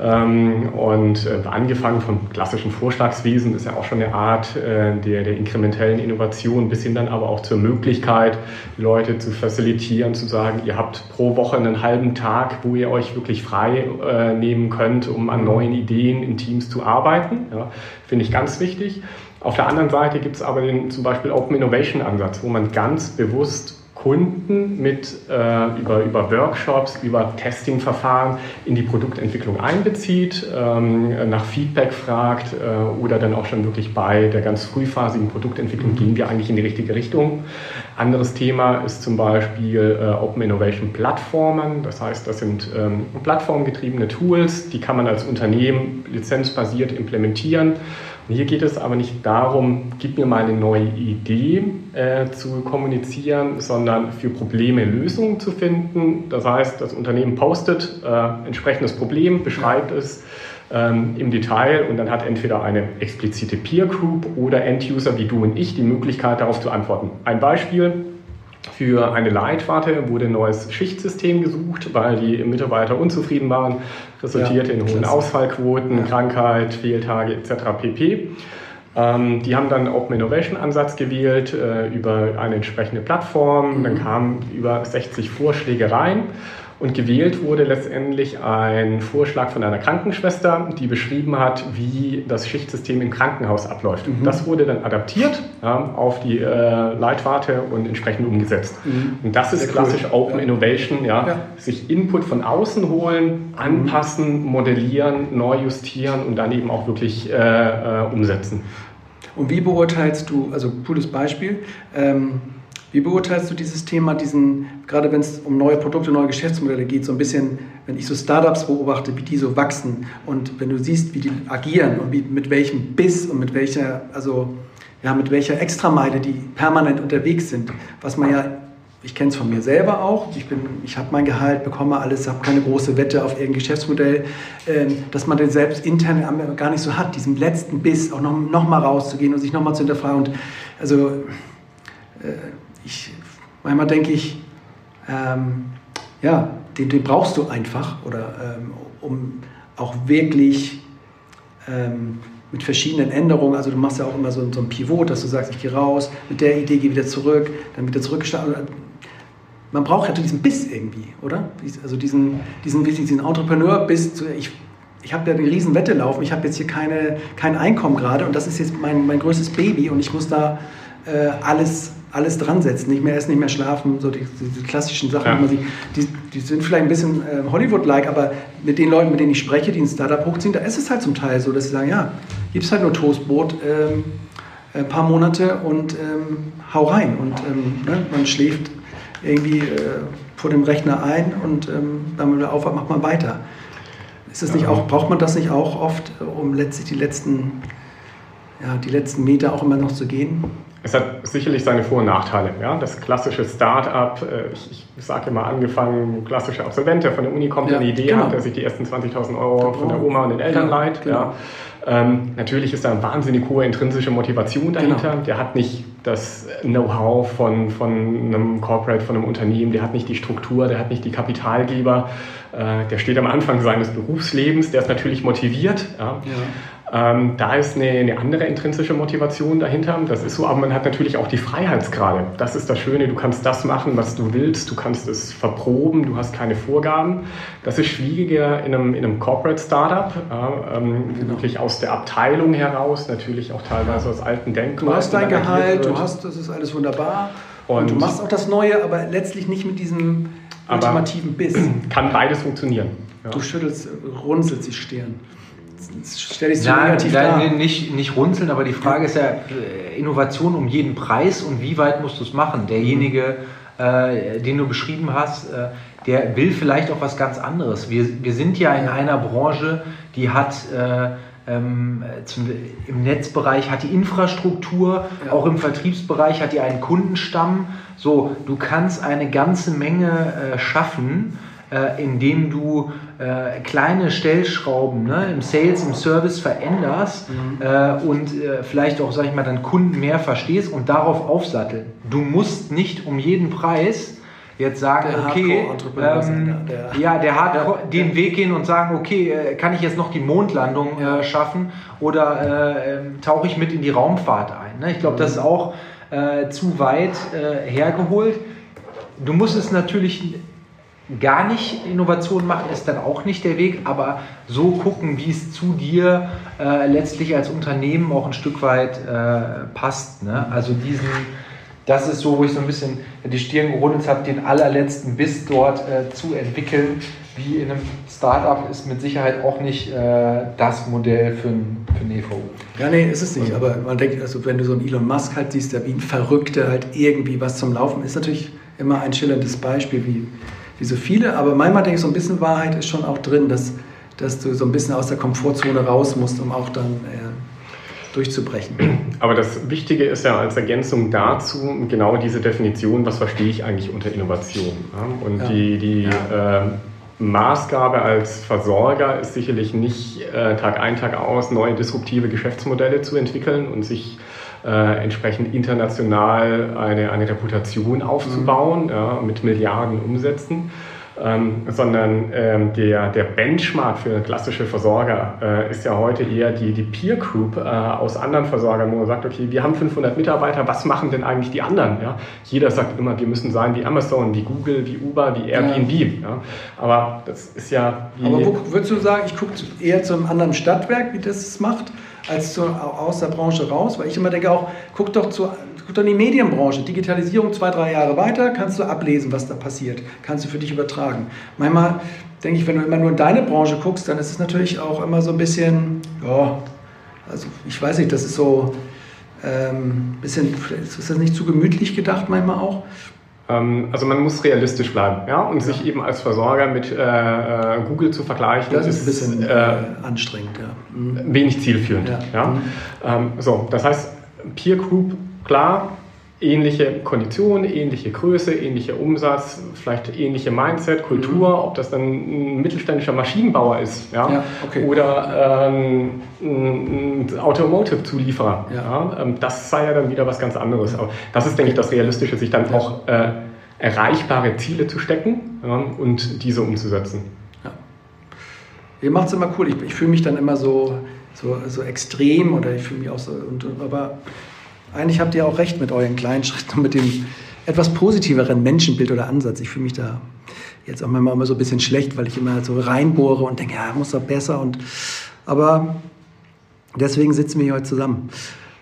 Ähm, und äh, angefangen vom klassischen Vorschlagswesen ist ja auch schon eine Art äh, der, der inkrementellen Innovation, bis hin dann aber auch zur Möglichkeit, Leute zu facilitieren, zu sagen, ihr habt pro Woche einen halben Tag, wo ihr euch wirklich frei nehmen könnt, um an neuen Ideen in Teams zu arbeiten. Ja, Finde ich ganz wichtig. Auf der anderen Seite gibt es aber den zum Beispiel Open Innovation Ansatz, wo man ganz bewusst Kunden mit äh, über, über Workshops, über Testingverfahren in die Produktentwicklung einbezieht, ähm, nach Feedback fragt äh, oder dann auch schon wirklich bei der ganz frühphasigen Produktentwicklung gehen wir eigentlich in die richtige Richtung. Anderes Thema ist zum Beispiel äh, Open Innovation Plattformen. Das heißt, das sind ähm, plattformgetriebene Tools, die kann man als Unternehmen lizenzbasiert implementieren hier geht es aber nicht darum, gib mir mal eine neue Idee äh, zu kommunizieren, sondern für Probleme Lösungen zu finden. Das heißt, das Unternehmen postet äh, entsprechendes Problem, beschreibt es ähm, im Detail und dann hat entweder eine explizite Peer Group oder End-User wie du und ich die Möglichkeit darauf zu antworten. Ein Beispiel, für eine Leitwarte wurde ein neues Schichtsystem gesucht, weil die Mitarbeiter unzufrieden waren, resultierte ja, in hohen Ausfallquoten, ja. Krankheit, Fehltage etc. pp. Ähm, die haben dann Open Innovation Ansatz gewählt äh, über eine entsprechende Plattform. Mhm. Dann kamen über 60 Vorschläge rein und gewählt wurde letztendlich ein Vorschlag von einer Krankenschwester, die beschrieben hat, wie das Schichtsystem im Krankenhaus abläuft. Mhm. Das wurde dann adaptiert ja, auf die äh, Leitwarte und entsprechend umgesetzt. Mhm. Und das ist Sehr klassisch cool. Open ja. Innovation, ja, ja, sich Input von außen holen, anpassen, modellieren, neu justieren und dann eben auch wirklich äh, äh, umsetzen. Und wie beurteilst du, also cooles Beispiel, ähm, wie beurteilst du dieses Thema, diesen, gerade wenn es um neue Produkte, neue Geschäftsmodelle geht, so ein bisschen, wenn ich so Startups beobachte, wie die so wachsen und wenn du siehst, wie die agieren und wie, mit welchem Biss und mit welcher, also ja, mit welcher Extrameile die permanent unterwegs sind, was man ja ich kenne es von mir selber auch. Ich, ich habe mein Gehalt, bekomme alles, habe keine große Wette auf irgendein Geschäftsmodell, ähm, dass man den selbst intern gar nicht so hat, diesen letzten Biss auch noch, noch rauszugehen und sich noch mal zu hinterfragen. Und also äh, ich, manchmal denke ich, ähm, ja, den, den, brauchst du einfach, oder ähm, um auch wirklich ähm, mit verschiedenen Änderungen, also du machst ja auch immer so, so ein Pivot, dass du sagst, ich gehe raus, mit der Idee gehe wieder zurück, dann wieder zurückgestartet. Man braucht ja diesen Biss irgendwie, oder? Also diesen, diesen, diesen Entrepreneur-Biss, ich ich habe ja eine riesen Wette laufen, ich habe jetzt hier keine, kein Einkommen gerade und das ist jetzt mein, mein größtes Baby und ich muss da äh, alles alles dran setzen, nicht mehr essen, nicht mehr schlafen, so die, die klassischen Sachen, ja. die, die, die, sind vielleicht ein bisschen äh, Hollywood-like, aber mit den Leuten, mit denen ich spreche, die ein Startup hochziehen, da ist es halt zum Teil so, dass sie sagen, ja, gibt es halt nur Toastbrot, ähm, ein paar Monate und ähm, hau rein. Und ähm, ne, man schläft irgendwie äh, vor dem Rechner ein und ähm, wenn man wieder aufwacht, macht man weiter. Ist das nicht auch, braucht man das nicht auch oft, um letztlich die letzten, ja, die letzten Meter auch immer noch zu gehen? Es hat sicherlich seine Vor- und Nachteile. Ja? Das klassische Start-up, äh, ich, ich sage immer angefangen, klassischer Absolvent, der von der Uni kommt, ja, eine Idee genau. hat, der sich die ersten 20.000 Euro genau. von der Oma und den Eltern genau. leiht. Genau. Ja. Ähm, natürlich ist da eine wahnsinnig hohe intrinsische Motivation dahinter. Genau. Der hat nicht das Know-how von, von einem Corporate, von einem Unternehmen, der hat nicht die Struktur, der hat nicht die Kapitalgeber. Äh, der steht am Anfang seines Berufslebens, der ist natürlich motiviert. Ja. Ja. Ähm, da ist eine, eine, andere intrinsische Motivation dahinter. Das ist so, aber man hat natürlich auch die Freiheitsgrade. Das ist das Schöne. Du kannst das machen, was du willst. Du kannst es verproben. Du hast keine Vorgaben. Das ist schwieriger in einem, in einem Corporate Startup, äh, ähm, genau. wirklich aus der Abteilung heraus, natürlich auch teilweise aus alten Denken. Du hast dein Gehalt, du hast, das ist alles wunderbar. Und, und, du machst auch das Neue, aber letztlich nicht mit diesem ultimativen Biss. Kann beides funktionieren. Ja. Du schüttelst, runzelst die Stirn stell dich so nein, negativ nein, dar. Nicht, nicht runzeln, aber die Frage ist ja, äh, Innovation um jeden Preis und wie weit musst du es machen? Derjenige, äh, den du beschrieben hast, äh, der will vielleicht auch was ganz anderes. Wir, wir sind ja in einer Branche, die hat äh, ähm, zum, im Netzbereich hat die Infrastruktur, ja. auch im Vertriebsbereich hat die einen Kundenstamm. So, du kannst eine ganze Menge äh, schaffen äh, indem du äh, kleine Stellschrauben ne, im Sales, im Service veränderst mhm. äh, und äh, vielleicht auch, sag ich mal, dann Kunden mehr verstehst und darauf aufsatteln. Du musst nicht um jeden Preis jetzt sagen, der okay, ähm, der, ja, der Hardcore, ja, den ja. Weg gehen und sagen, okay, äh, kann ich jetzt noch die Mondlandung äh, schaffen oder äh, ähm, tauche ich mit in die Raumfahrt ein? Ne? Ich glaube, das ist auch äh, zu weit hergeholt. Du musst es natürlich gar nicht Innovation machen, ist dann auch nicht der Weg, aber so gucken, wie es zu dir äh, letztlich als Unternehmen auch ein Stück weit äh, passt. Ne? Also diesen, das ist so, wo ich so ein bisschen die Stirn gerundet habe, den allerletzten Biss dort äh, zu entwickeln. Wie in einem Startup ist mit Sicherheit auch nicht äh, das Modell für ein, für EVU. Ja, nee, ist es nicht. Aber man denkt, also wenn du so einen Elon Musk halt siehst, der wie ein Verrückter halt irgendwie was zum Laufen ist, natürlich immer ein schillerndes Beispiel, wie wie so viele. Aber manchmal denke ich, so ein bisschen Wahrheit ist schon auch drin, dass, dass du so ein bisschen aus der Komfortzone raus musst, um auch dann äh, durchzubrechen. Aber das Wichtige ist ja als Ergänzung dazu genau diese Definition, was verstehe ich eigentlich unter Innovation. Ja? Und ja. die, die ja. äh, Maßgabe als Versorger ist sicherlich nicht äh, Tag ein, Tag aus neue disruptive Geschäftsmodelle zu entwickeln und sich äh, entsprechend international eine, eine Reputation aufzubauen mhm. ja, mit Milliarden Umsätzen. Ähm, sondern ähm, der, der Benchmark für klassische Versorger äh, ist ja heute eher die, die Peer Group äh, aus anderen Versorgern, wo man sagt, okay, wir haben 500 Mitarbeiter, was machen denn eigentlich die anderen? Ja? Jeder sagt immer, wir müssen sein wie Amazon, wie Google, wie Uber, wie Airbnb. Ja. ja? Aber das ist ja... Aber wo würdest du sagen, ich gucke eher zu einem anderen Stadtwerk, wie das es macht? Als zu, aus der Branche raus, weil ich immer denke auch, guck doch, zu, guck doch in die Medienbranche, Digitalisierung zwei, drei Jahre weiter, kannst du ablesen, was da passiert, kannst du für dich übertragen. Manchmal denke ich, wenn du immer nur in deine Branche guckst, dann ist es natürlich auch immer so ein bisschen, ja, also ich weiß nicht, das ist so ein ähm, bisschen, ist das nicht zu gemütlich gedacht manchmal auch? Ähm, also man muss realistisch bleiben ja? und ja. sich eben als Versorger mit äh, äh Google zu vergleichen. Das ist, ist ein bisschen äh, anstrengend, ja. Mhm. Wenig zielführend. Ja. ja? Mhm. Ähm, so, das heißt, Peer Group, klar, ähnliche Konditionen, ähnliche Größe, ähnlicher Umsatz, vielleicht ähnliche Mindset, Kultur, mhm. ob das dann ein mittelständischer Maschinenbauer ist ja? ja okay. oder ähm, ein Automotive-Zulieferer. Ja. ja. Ähm, das sei ja dann wieder was ganz anderes. Aber das ist, denke ich, das Realistische, sich dann auch äh, erreichbare Ziele zu stecken und diese umzusetzen. Ja. Ihr macht es immer cool. Ich, ich fühle mich dann immer so, so, so extrem oder ich fühle mich auch so. Und, aber eigentlich habt ihr auch recht mit euren kleinen Schritten und mit dem etwas positiveren Menschenbild oder Ansatz. Ich fühle mich da jetzt auch manchmal immer so ein bisschen schlecht, weil ich immer so reinbohre und denke, ja, muss doch besser. Und, aber deswegen sitzen wir hier heute zusammen.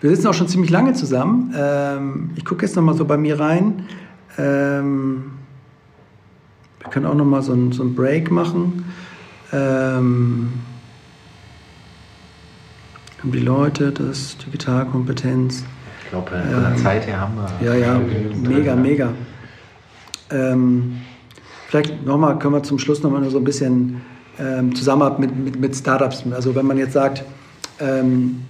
Wir sitzen auch schon ziemlich lange zusammen. Ähm, ich gucke jetzt noch mal so bei mir rein. Ähm, wir können auch noch mal so, ein, so einen Break machen. Ähm, die Leute das Digitalkompetenz glaube, äh, von der Zeit her haben wir. Ja, ja, mega, mega. Ähm, vielleicht nochmal, können wir zum Schluss nochmal so ein bisschen ähm, Zusammenarbeit mit, mit, mit, Startups. Also wenn man jetzt sagt, ähm,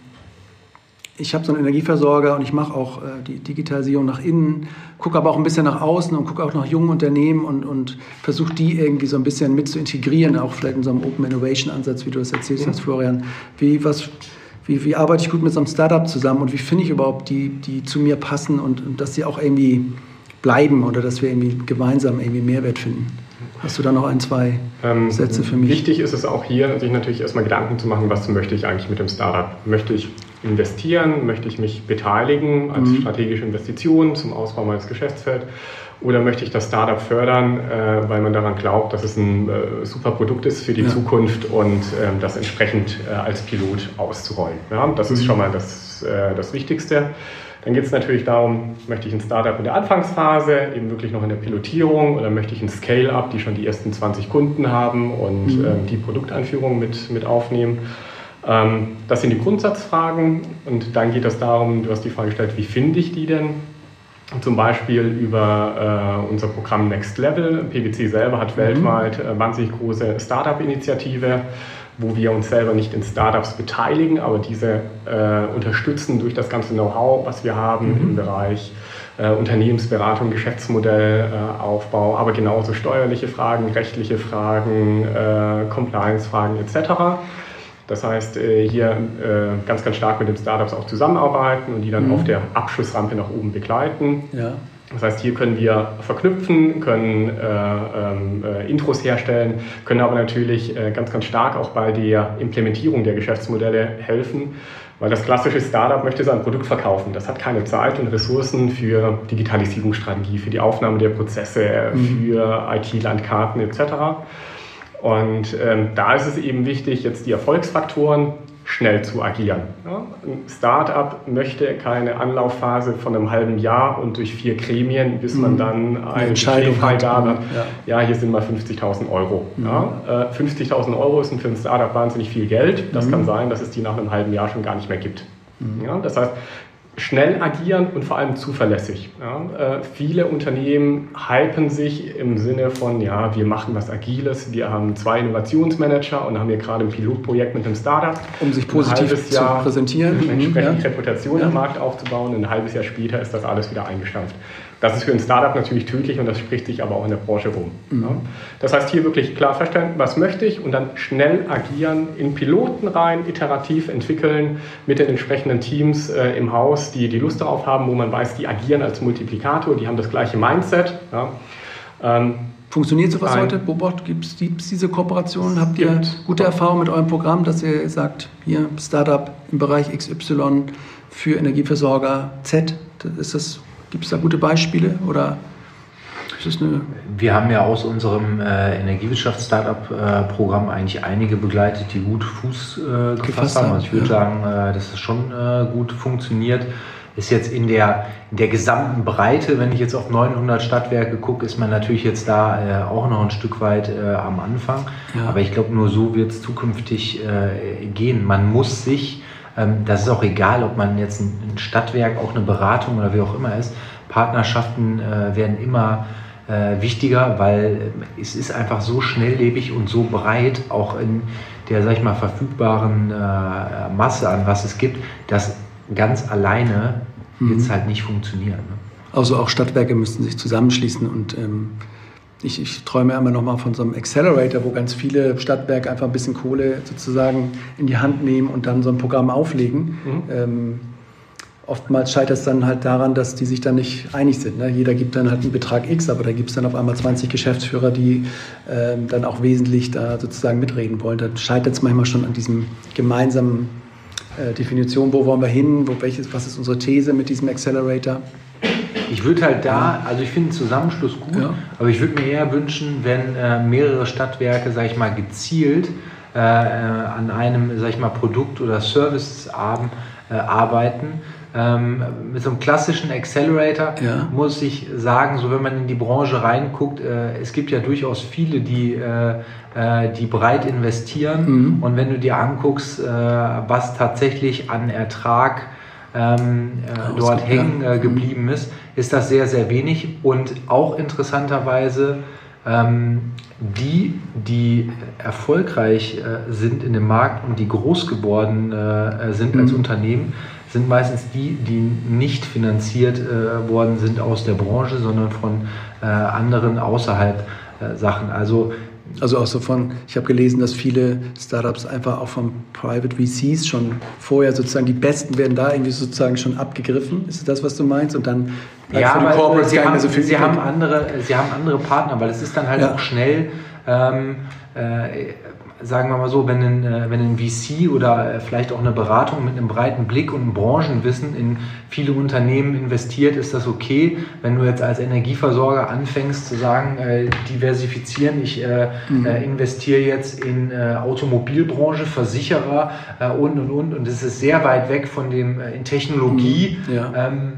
ich habe so einen Energieversorger und ich mache auch äh, die Digitalisierung nach innen, gucke aber auch ein bisschen nach außen und gucke auch nach jungen Unternehmen und, und versuche die irgendwie so ein bisschen mit zu integrieren, auch vielleicht in so einem Open Innovation Ansatz, wie du das erzählst hast, Florian. Wie, was, wie, wie arbeite ich gut mit so einem Startup zusammen und wie finde ich überhaupt die, die zu mir passen und, und dass sie auch irgendwie bleiben oder dass wir irgendwie gemeinsam irgendwie Mehrwert finden. Hast du da noch ein, zwei ähm, Sätze für mich? Wichtig ist es auch hier, sich natürlich erstmal Gedanken zu machen, was möchte ich eigentlich mit dem Startup? Möchte ich investieren? Möchte ich mich beteiligen als mhm. strategische Investition zum Ausbau meines Geschäftsfelds? Oder möchte ich das Startup fördern, äh, weil man daran glaubt, dass es ein äh, super Produkt ist für die ja. Zukunft und äh, das entsprechend äh, als Pilot auszurollen? Ja, das ist mhm. schon mal das, äh, das Wichtigste. Dann geht es natürlich darum, möchte ich ein Startup in der Anfangsphase, eben wirklich noch in der Pilotierung oder möchte ich ein Scale-up, die schon die ersten 20 Kunden haben und mhm. ähm, die Produkteinführung mit, mit aufnehmen. Ähm, das sind die Grundsatzfragen und dann geht es darum, du hast die Frage gestellt, wie finde ich die denn? Zum Beispiel über äh, unser Programm Next Level. PwC selber hat mhm. weltweit äh, wahnsinnig große Startup-Initiative wo wir uns selber nicht in Startups beteiligen, aber diese äh, unterstützen durch das ganze Know-how, was wir haben mhm. im Bereich äh, Unternehmensberatung, Geschäftsmodellaufbau, äh, aber genauso steuerliche Fragen, rechtliche Fragen, äh, Compliance-Fragen etc. Das heißt, äh, hier äh, ganz, ganz stark mit den Startups auch zusammenarbeiten und die dann mhm. auf der Abschlussrampe nach oben begleiten. Ja. Das heißt, hier können wir verknüpfen, können äh, ähm, äh, Intros herstellen, können aber natürlich äh, ganz, ganz stark auch bei der Implementierung der Geschäftsmodelle helfen, weil das klassische Startup möchte sein Produkt verkaufen. Das hat keine Zeit und Ressourcen für Digitalisierungsstrategie, für die Aufnahme der Prozesse, mhm. für IT-Landkarten etc. Und ähm, da ist es eben wichtig, jetzt die Erfolgsfaktoren schnell zu agieren. Ja, ein Startup möchte keine Anlaufphase von einem halben Jahr und durch vier Gremien, bis man mhm. dann eine Entscheidung hat. Ja. ja, hier sind mal 50.000 Euro. Mhm. Ja, äh, 50.000 Euro ist für ein Startup wahnsinnig viel Geld. Das mhm. kann sein, dass es die nach einem halben Jahr schon gar nicht mehr gibt. Mhm. Das heißt, schnell agieren und vor allem zuverlässig. Ja, äh, viele Unternehmen hypen sich im Sinne von, ja, wir machen was Agiles, wir haben zwei Innovationsmanager und haben hier gerade ein Pilotprojekt mit einem Startup. Um sich positiv zu präsentieren. Entsprechend ja. Reputation ja. im Markt aufzubauen. Ein halbes Jahr später ist das alles wieder eingestampft. Das ist für ein Startup natürlich tödlich und das spricht sich aber auch in der Branche rum. Mhm. Ja. Das heißt, hier wirklich klar verstehen, was möchte ich und dann schnell agieren, in Piloten rein, iterativ entwickeln mit den entsprechenden Teams äh, im Haus, die die Lust darauf haben, wo man weiß, die agieren als Multiplikator, die haben das gleiche Mindset. Ja. Ähm, Funktioniert sowas heute? Bobot, gibt es diese Kooperation? Habt ihr gute Erfahrungen mit eurem Programm, dass ihr sagt, hier Startup im Bereich XY für Energieversorger Z? Ist das Gibt es da gute Beispiele oder wir haben ja aus unserem äh, Energiewirtschafts-Startup-Programm äh, eigentlich einige begleitet, die gut Fuß äh, gefasst haben. Also ich würde ja. sagen, äh, dass es schon äh, gut funktioniert. Ist jetzt in der, in der gesamten Breite, wenn ich jetzt auf 900 Stadtwerke gucke, ist man natürlich jetzt da äh, auch noch ein Stück weit am Anfang. Ja. Aber ich glaube, nur so wird es zukünftig gehen. Man muss sich ähm, das ist auch egal, ob man jetzt ein Stadtwerk, auch eine Beratung oder wie auch immer ist. Partnerschaften äh, werden immer äh, wichtiger, weil es ist einfach so schnelllebig und so breit, auch in der, sag ich mal, verfügbaren äh, Masse an was es gibt, dass ganz alleine mhm. es halt nicht funktionieren. Ne? Also auch Stadtwerke müssten sich zusammenschließen und ähm ich, ich träume immer noch mal von so einem Accelerator, wo ganz viele Stadtwerke einfach ein bisschen Kohle sozusagen in die Hand nehmen und dann so ein Programm auflegen. Mhm. Ähm, oftmals scheitert es dann halt daran, dass die sich dann nicht einig sind. Ne? Jeder gibt dann halt einen Betrag X, aber da gibt es dann auf einmal 20 Geschäftsführer, die ähm, dann auch wesentlich da sozusagen mitreden wollen. Da scheitert es manchmal schon an diesem gemeinsamen äh, Definition, wo wollen wir hin, wo, welches, was ist unsere These mit diesem Accelerator. Ich würde halt da, also ich finde einen Zusammenschluss gut, ja. aber ich würde mir eher wünschen, wenn äh, mehrere Stadtwerke, sag ich mal, gezielt äh, an einem, sag ich mal, Produkt oder Serviceabend äh, arbeiten. Ähm, mit so einem klassischen Accelerator ja. muss ich sagen, so wenn man in die Branche reinguckt, äh, es gibt ja durchaus viele, die, äh, äh, die breit investieren. Mhm. Und wenn du dir anguckst, was tatsächlich an Ertrag ähm, äh, dort hängen äh, geblieben ist, ist das sehr, sehr wenig. Und auch interessanterweise, ähm, die, die erfolgreich äh, sind in dem Markt und die groß geworden äh, sind als mhm. Unternehmen, sind meistens die, die nicht finanziert äh, worden sind aus der Branche, sondern von äh, anderen außerhalb Sachen. Also Also auch so von, ich habe gelesen, dass viele Startups einfach auch von Private VCs schon vorher sozusagen die Besten werden da irgendwie sozusagen schon abgegriffen. Ist das, was du meinst? Und dann ja, aber sie, haben, so sie haben, andere, sie haben andere Partner, weil es ist dann halt ja. auch schnell ähm, äh, sagen wir mal so, wenn ein, äh, wenn ein VC oder äh, vielleicht auch eine Beratung mit einem breiten Blick und einem Branchenwissen in viele Unternehmen investiert, ist das okay. Wenn du jetzt als Energieversorger anfängst zu sagen, äh, diversifizieren, ich äh, mhm. äh, investiere jetzt in äh, Automobilbranche, Versicherer und und und und es ist sehr weit weg von dem in Technologie. Mhm. Ja. Ähm,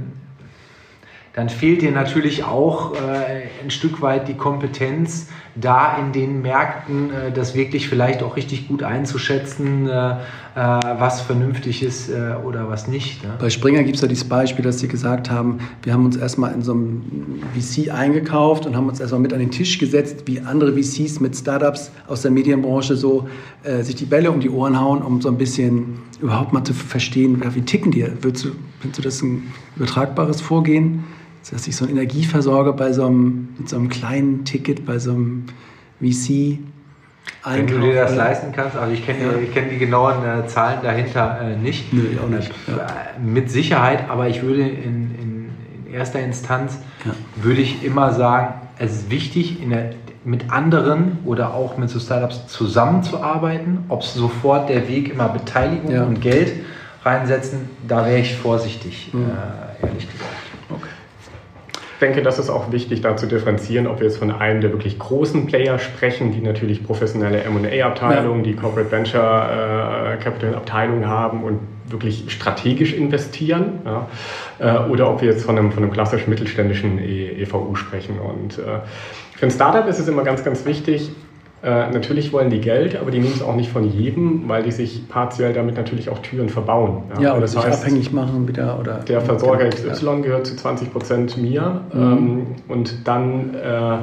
dann fehlt dir natürlich auch äh, ein Stück weit die Kompetenz, da in den Märkten äh, das wirklich vielleicht auch richtig gut einzuschätzen, äh, äh was vernünftig ist äh, oder was nicht. Ne? Bei Springer gibt es ja dieses Beispiel, dass sie gesagt haben, wir haben uns erstmal in so einem VC eingekauft und haben uns erstmal mit an den Tisch gesetzt, wie andere VCs mit Startups aus der Medienbranche so äh, sich die Bälle um die Ohren hauen, um so ein bisschen überhaupt mal zu verstehen, wie ticken die? Würdest du, findest du das ein übertragbares Vorgehen? Dass sich so ein Energieversorger bei so einem, mit so einem kleinen Ticket, bei so einem VC Wenn du dir das leisten kannst, also ich kenne ja. kenn die genauen äh, Zahlen dahinter äh, nicht. Nö, auch nicht. Ja. Äh, mit Sicherheit, aber ich würde in, in, in erster Instanz, ja. würde ich immer sagen, es ist wichtig, der, mit anderen oder auch mit so Startups zusammenzuarbeiten. Ob es sofort der Weg immer Beteiligung und Geld reinsetzen, da wäre ich vorsichtig, mhm. äh, ehrlich gesagt denke, das ist auch wichtig, da zu differenzieren, ob wir jetzt von einem der wirklich großen Player sprechen, die natürlich professionelle M&A-Abteilungen, ja. die Corporate Venture äh, Capital Abteilungen haben und wirklich strategisch investieren, ja, äh, oder ob wir jetzt von einem, von einem klassischen mittelständischen e EVU sprechen. Und äh, für ein Startup ist es immer ganz, ganz wichtig, äh, natürlich wollen die Geld, aber die nehmen es auch nicht von jedem, weil die sich partiell damit natürlich auch Türen verbauen. Ja, ja oder das heißt, abhängig machen wieder. Oder der Versorger XY ja. gehört zu 20 Prozent mir mhm. ähm, und dann äh,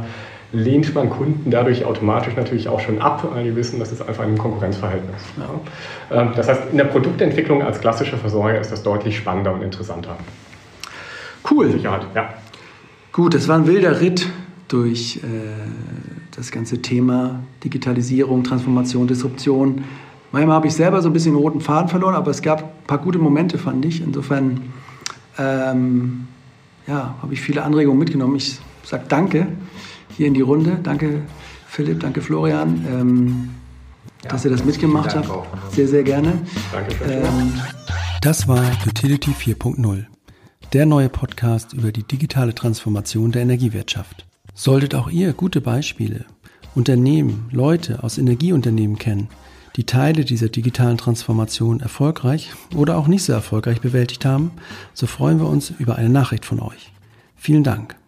lehnt man Kunden dadurch automatisch natürlich auch schon ab, weil die wissen, das ist einfach ein Konkurrenzverhältnis. Ja. Ähm, das heißt, in der Produktentwicklung als klassischer Versorger ist das deutlich spannender und interessanter. Cool. Sicherheit, ja. Gut, das war ein wilder Ritt durch äh, das ganze Thema Digitalisierung, Transformation, Disruption. Manchmal habe ich selber so ein bisschen den roten Faden verloren, aber es gab ein paar gute Momente, fand ich. Insofern ähm, ja, habe ich viele Anregungen mitgenommen. Ich sage Danke hier in die Runde. Danke Philipp, danke Florian, ähm, ja, dass ihr das mitgemacht habt. Sehr, sehr gerne. Danke. Ähm, das war Utility 4.0, der neue Podcast über die digitale Transformation der Energiewirtschaft. Solltet auch ihr gute Beispiele, Unternehmen, Leute aus Energieunternehmen kennen, die Teile dieser digitalen Transformation erfolgreich oder auch nicht so erfolgreich bewältigt haben, so freuen wir uns über eine Nachricht von euch. Vielen Dank.